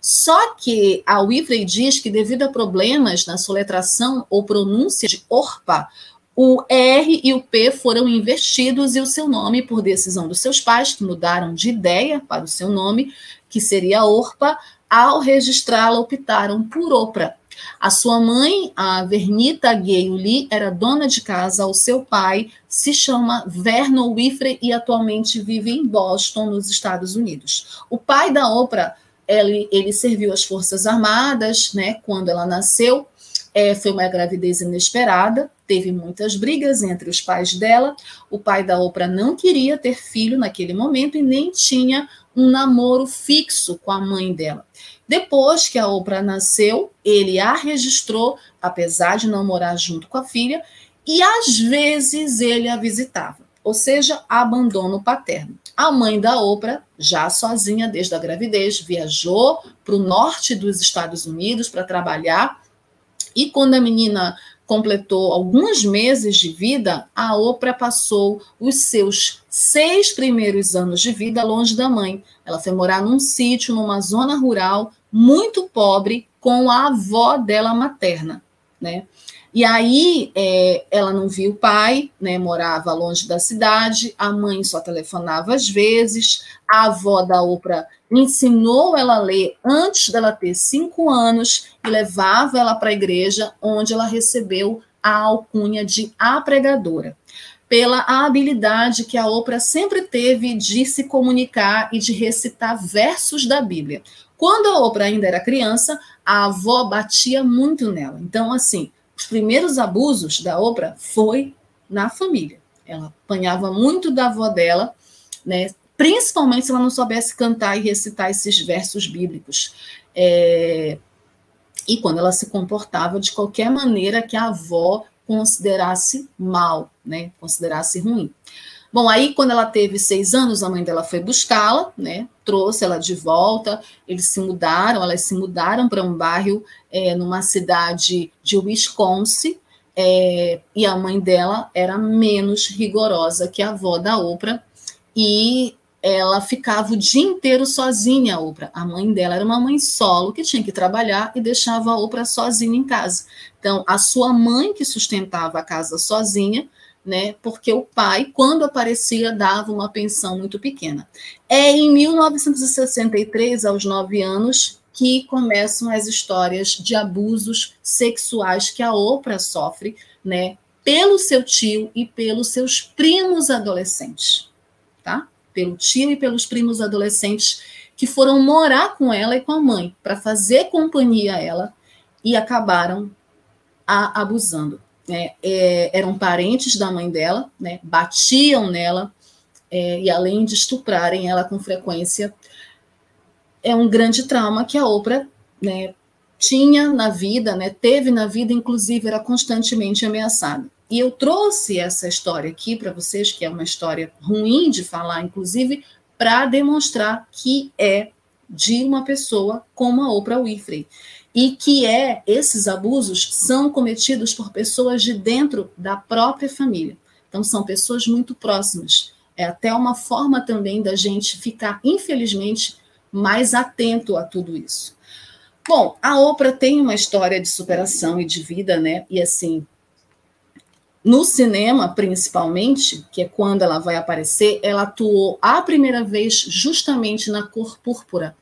Só que a Wifrey diz que, devido a problemas na soletração ou pronúncia de Orpa, o R e o P foram investidos e o seu nome, por decisão dos seus pais, que mudaram de ideia para o seu nome, que seria Orpa, ao registrá-la, optaram por Oprah. A sua mãe, a Vernita Gayuli, era dona de casa. O seu pai se chama Vernon Wifrey e atualmente vive em Boston, nos Estados Unidos. O pai da Oprah, ele, ele serviu as Forças Armadas, né, quando ela nasceu. É, foi uma gravidez inesperada, teve muitas brigas entre os pais dela. O pai da Oprah não queria ter filho naquele momento e nem tinha um namoro fixo com a mãe dela. Depois que a Oprah nasceu, ele a registrou, apesar de não morar junto com a filha, e às vezes ele a visitava, ou seja, abandono paterno. A mãe da Oprah, já sozinha desde a gravidez, viajou para o norte dos Estados Unidos para trabalhar. E quando a menina completou alguns meses de vida, a Oprah passou os seus seis primeiros anos de vida longe da mãe. Ela foi morar num sítio, numa zona rural, muito pobre, com a avó dela materna, né? E aí é, ela não viu o pai, né? Morava longe da cidade, a mãe só telefonava às vezes, a avó da Oprah ensinou ela a ler antes dela ter cinco anos e levava ela para a igreja, onde ela recebeu a alcunha de apregadora. pela habilidade que a Oprah sempre teve de se comunicar e de recitar versos da Bíblia. Quando a Oprah ainda era criança, a avó batia muito nela. Então, assim, os primeiros abusos da Oprah foi na família. Ela apanhava muito da avó dela, né? Principalmente se ela não soubesse cantar e recitar esses versos bíblicos. É... E quando ela se comportava de qualquer maneira que a avó considerasse mal, né? Considerasse ruim. Bom, aí quando ela teve seis anos, a mãe dela foi buscá-la, né? Trouxe ela de volta. Eles se mudaram, elas se mudaram para um bairro é, numa cidade de Wisconsin. É, e a mãe dela era menos rigorosa que a avó da Oprah e ela ficava o dia inteiro sozinha, a Oprah. A mãe dela era uma mãe solo que tinha que trabalhar e deixava a Oprah sozinha em casa. Então, a sua mãe que sustentava a casa sozinha, né? Porque o pai, quando aparecia, dava uma pensão muito pequena. É em 1963, aos nove anos, que começam as histórias de abusos sexuais que a Oprah sofre, né? Pelo seu tio e pelos seus primos adolescentes, tá? Pelo tio e pelos primos adolescentes que foram morar com ela e com a mãe para fazer companhia a ela e acabaram a, abusando. Né? É, eram parentes da mãe dela, né? batiam nela, é, e além de estuprarem ela com frequência, é um grande trauma que a Oprah né, tinha na vida, né, teve na vida, inclusive era constantemente ameaçada. E eu trouxe essa história aqui para vocês, que é uma história ruim de falar, inclusive, para demonstrar que é de uma pessoa como a Oprah Winfrey e que é esses abusos são cometidos por pessoas de dentro da própria família. Então são pessoas muito próximas. É até uma forma também da gente ficar, infelizmente, mais atento a tudo isso. Bom, a Oprah tem uma história de superação e de vida, né? E assim, no cinema, principalmente, que é quando ela vai aparecer, ela atuou a primeira vez justamente na cor púrpura,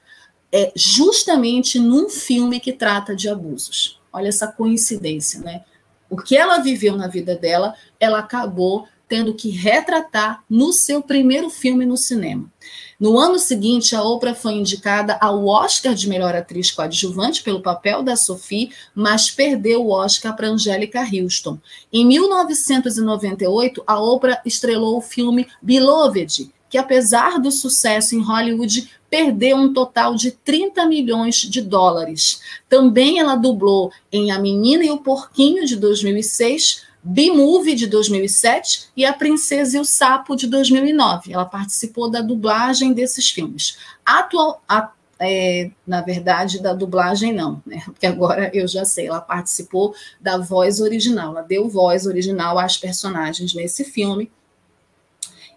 é justamente num filme que trata de abusos. Olha essa coincidência, né? O que ela viveu na vida dela, ela acabou tendo que retratar no seu primeiro filme no cinema. No ano seguinte, a Oprah foi indicada ao Oscar de melhor atriz coadjuvante pelo papel da Sophie, mas perdeu o Oscar para Angélica Houston. Em 1998, a Oprah estrelou o filme Beloved, que apesar do sucesso em Hollywood, perdeu um total de 30 milhões de dólares. Também ela dublou em A Menina e o Porquinho, de 2006, B-Movie, de 2007, e A Princesa e o Sapo, de 2009. Ela participou da dublagem desses filmes. Atual, a, é, na verdade, da dublagem não, né? Porque agora eu já sei, ela participou da voz original, ela deu voz original às personagens nesse filme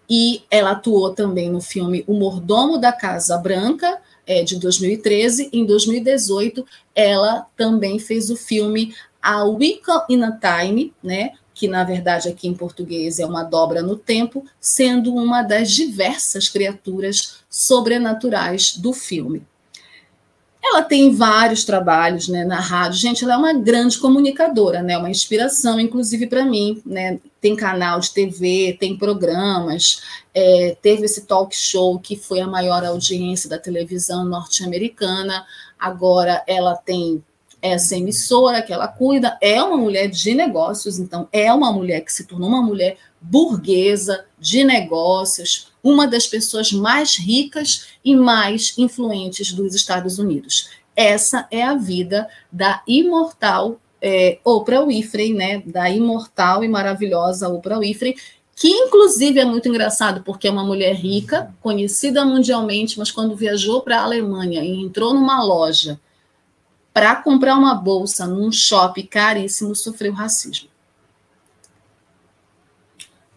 e ela atuou também no filme O Mordomo da Casa Branca, é, de 2013. Em 2018, ela também fez o filme A Wicca in a Time, né, que na verdade aqui em português é uma dobra no tempo, sendo uma das diversas criaturas sobrenaturais do filme. Ela tem vários trabalhos né, na rádio. Gente, ela é uma grande comunicadora, né, uma inspiração, inclusive para mim. Né? Tem canal de TV, tem programas, é, teve esse talk show que foi a maior audiência da televisão norte-americana. Agora ela tem essa emissora que ela cuida. É uma mulher de negócios, então é uma mulher que se tornou uma mulher burguesa de negócios, uma das pessoas mais ricas e mais influentes dos Estados Unidos. Essa é a vida da imortal é, Oprah Winfrey, né? Da imortal e maravilhosa Oprah Winfrey, que inclusive é muito engraçado porque é uma mulher rica, conhecida mundialmente, mas quando viajou para a Alemanha e entrou numa loja para comprar uma bolsa num shopping caríssimo, sofreu racismo.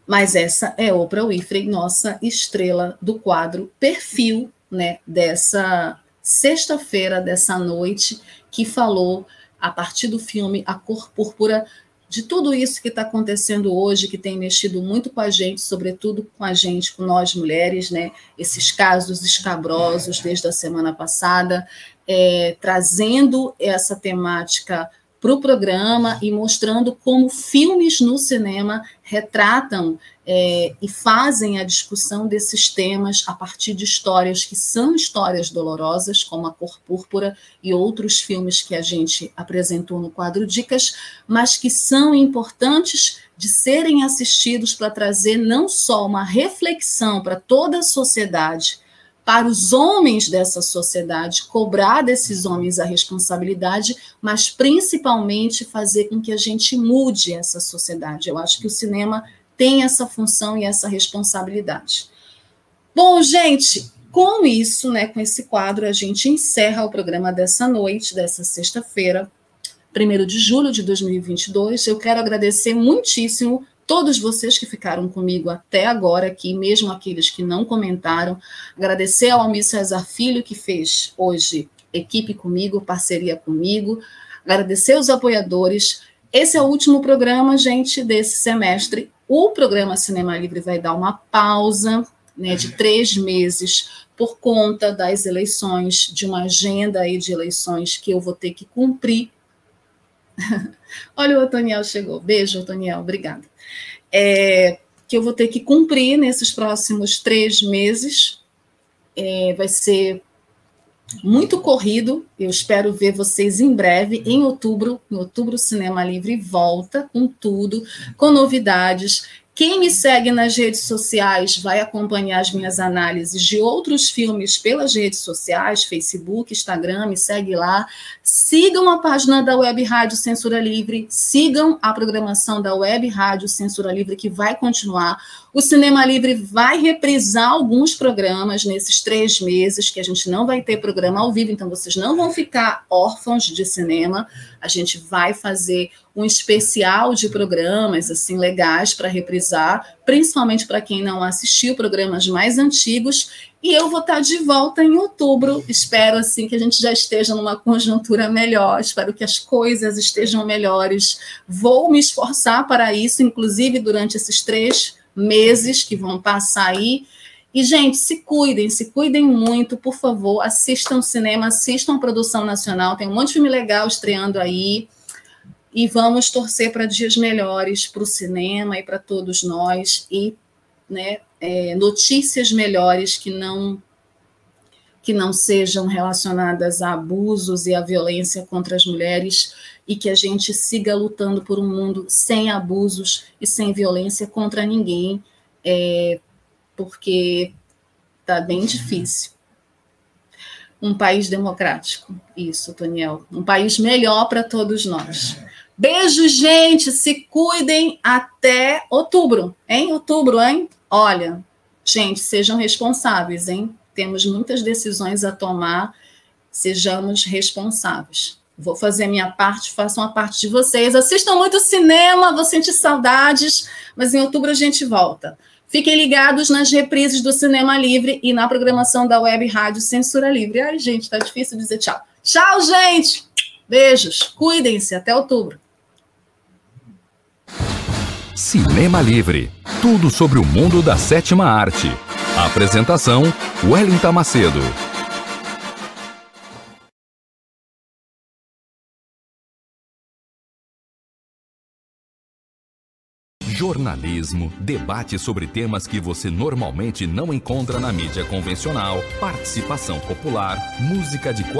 Mas essa é Oprah Winfrey, nossa estrela do quadro Perfil, né, dessa sexta-feira, dessa noite, que falou a partir do filme A Cor Púrpura de tudo isso que está acontecendo hoje, que tem mexido muito com a gente, sobretudo com a gente, com nós mulheres, né? Esses casos escabrosos desde a semana passada, é, trazendo essa temática para o programa e mostrando como filmes no cinema retratam é, e fazem a discussão desses temas a partir de histórias que são histórias dolorosas, como A Cor Púrpura e outros filmes que a gente apresentou no quadro Dicas, mas que são importantes de serem assistidos para trazer não só uma reflexão para toda a sociedade para os homens dessa sociedade, cobrar desses homens a responsabilidade, mas principalmente fazer com que a gente mude essa sociedade. Eu acho que o cinema tem essa função e essa responsabilidade. Bom, gente, com isso, né, com esse quadro, a gente encerra o programa dessa noite, dessa sexta-feira, 1 de julho de 2022. Eu quero agradecer muitíssimo todos vocês que ficaram comigo até agora aqui, mesmo aqueles que não comentaram. Agradecer ao Almir Cesar Filho, que fez hoje equipe comigo, parceria comigo. Agradecer os apoiadores. Esse é o último programa, gente, desse semestre. O programa Cinema Livre vai dar uma pausa né, de três meses por conta das eleições, de uma agenda aí de eleições que eu vou ter que cumprir. Olha, o Otoniel chegou. Beijo, Otoniel. Obrigada é, que eu vou ter que cumprir nesses próximos três meses. É, vai ser muito corrido. Eu espero ver vocês em breve, em outubro. Em outubro, o Cinema Livre volta com tudo, com novidades. Quem me segue nas redes sociais vai acompanhar as minhas análises de outros filmes pelas redes sociais, Facebook, Instagram, me segue lá. Sigam a página da Web Rádio Censura Livre, sigam a programação da Web Rádio Censura Livre, que vai continuar. O Cinema Livre vai reprisar alguns programas nesses três meses, que a gente não vai ter programa ao vivo, então vocês não vão ficar órfãos de cinema. A gente vai fazer um especial de programas assim legais para reprisar, principalmente para quem não assistiu programas mais antigos. E eu vou estar de volta em outubro. Espero assim que a gente já esteja numa conjuntura melhor. Espero que as coisas estejam melhores. Vou me esforçar para isso, inclusive durante esses três meses que vão passar aí. E, gente, se cuidem, se cuidem muito, por favor, assistam cinema, assistam produção nacional, tem um monte de filme legal estreando aí. E vamos torcer para dias melhores para o cinema e para todos nós. E né, é, notícias melhores que não que não sejam relacionadas a abusos e a violência contra as mulheres e que a gente siga lutando por um mundo sem abusos e sem violência contra ninguém, é, porque está bem difícil. Um país democrático, isso, Toniel. Um país melhor para todos nós. Beijo, gente. Se cuidem até outubro, hein? Outubro, hein? Olha, gente, sejam responsáveis, hein? Temos muitas decisões a tomar. Sejamos responsáveis. Vou fazer a minha parte, façam a parte de vocês. Assistam muito cinema, vou sentir saudades, mas em outubro a gente volta. Fiquem ligados nas reprises do Cinema Livre e na programação da Web Rádio Censura Livre. Ai, gente, tá difícil dizer tchau. Tchau, gente! Beijos, cuidem-se, até outubro. Cinema Livre. Tudo sobre o mundo da sétima arte. Apresentação: Wellington Macedo. Jornalismo, debate sobre temas que você normalmente não encontra na mídia convencional, participação popular, música de qualidade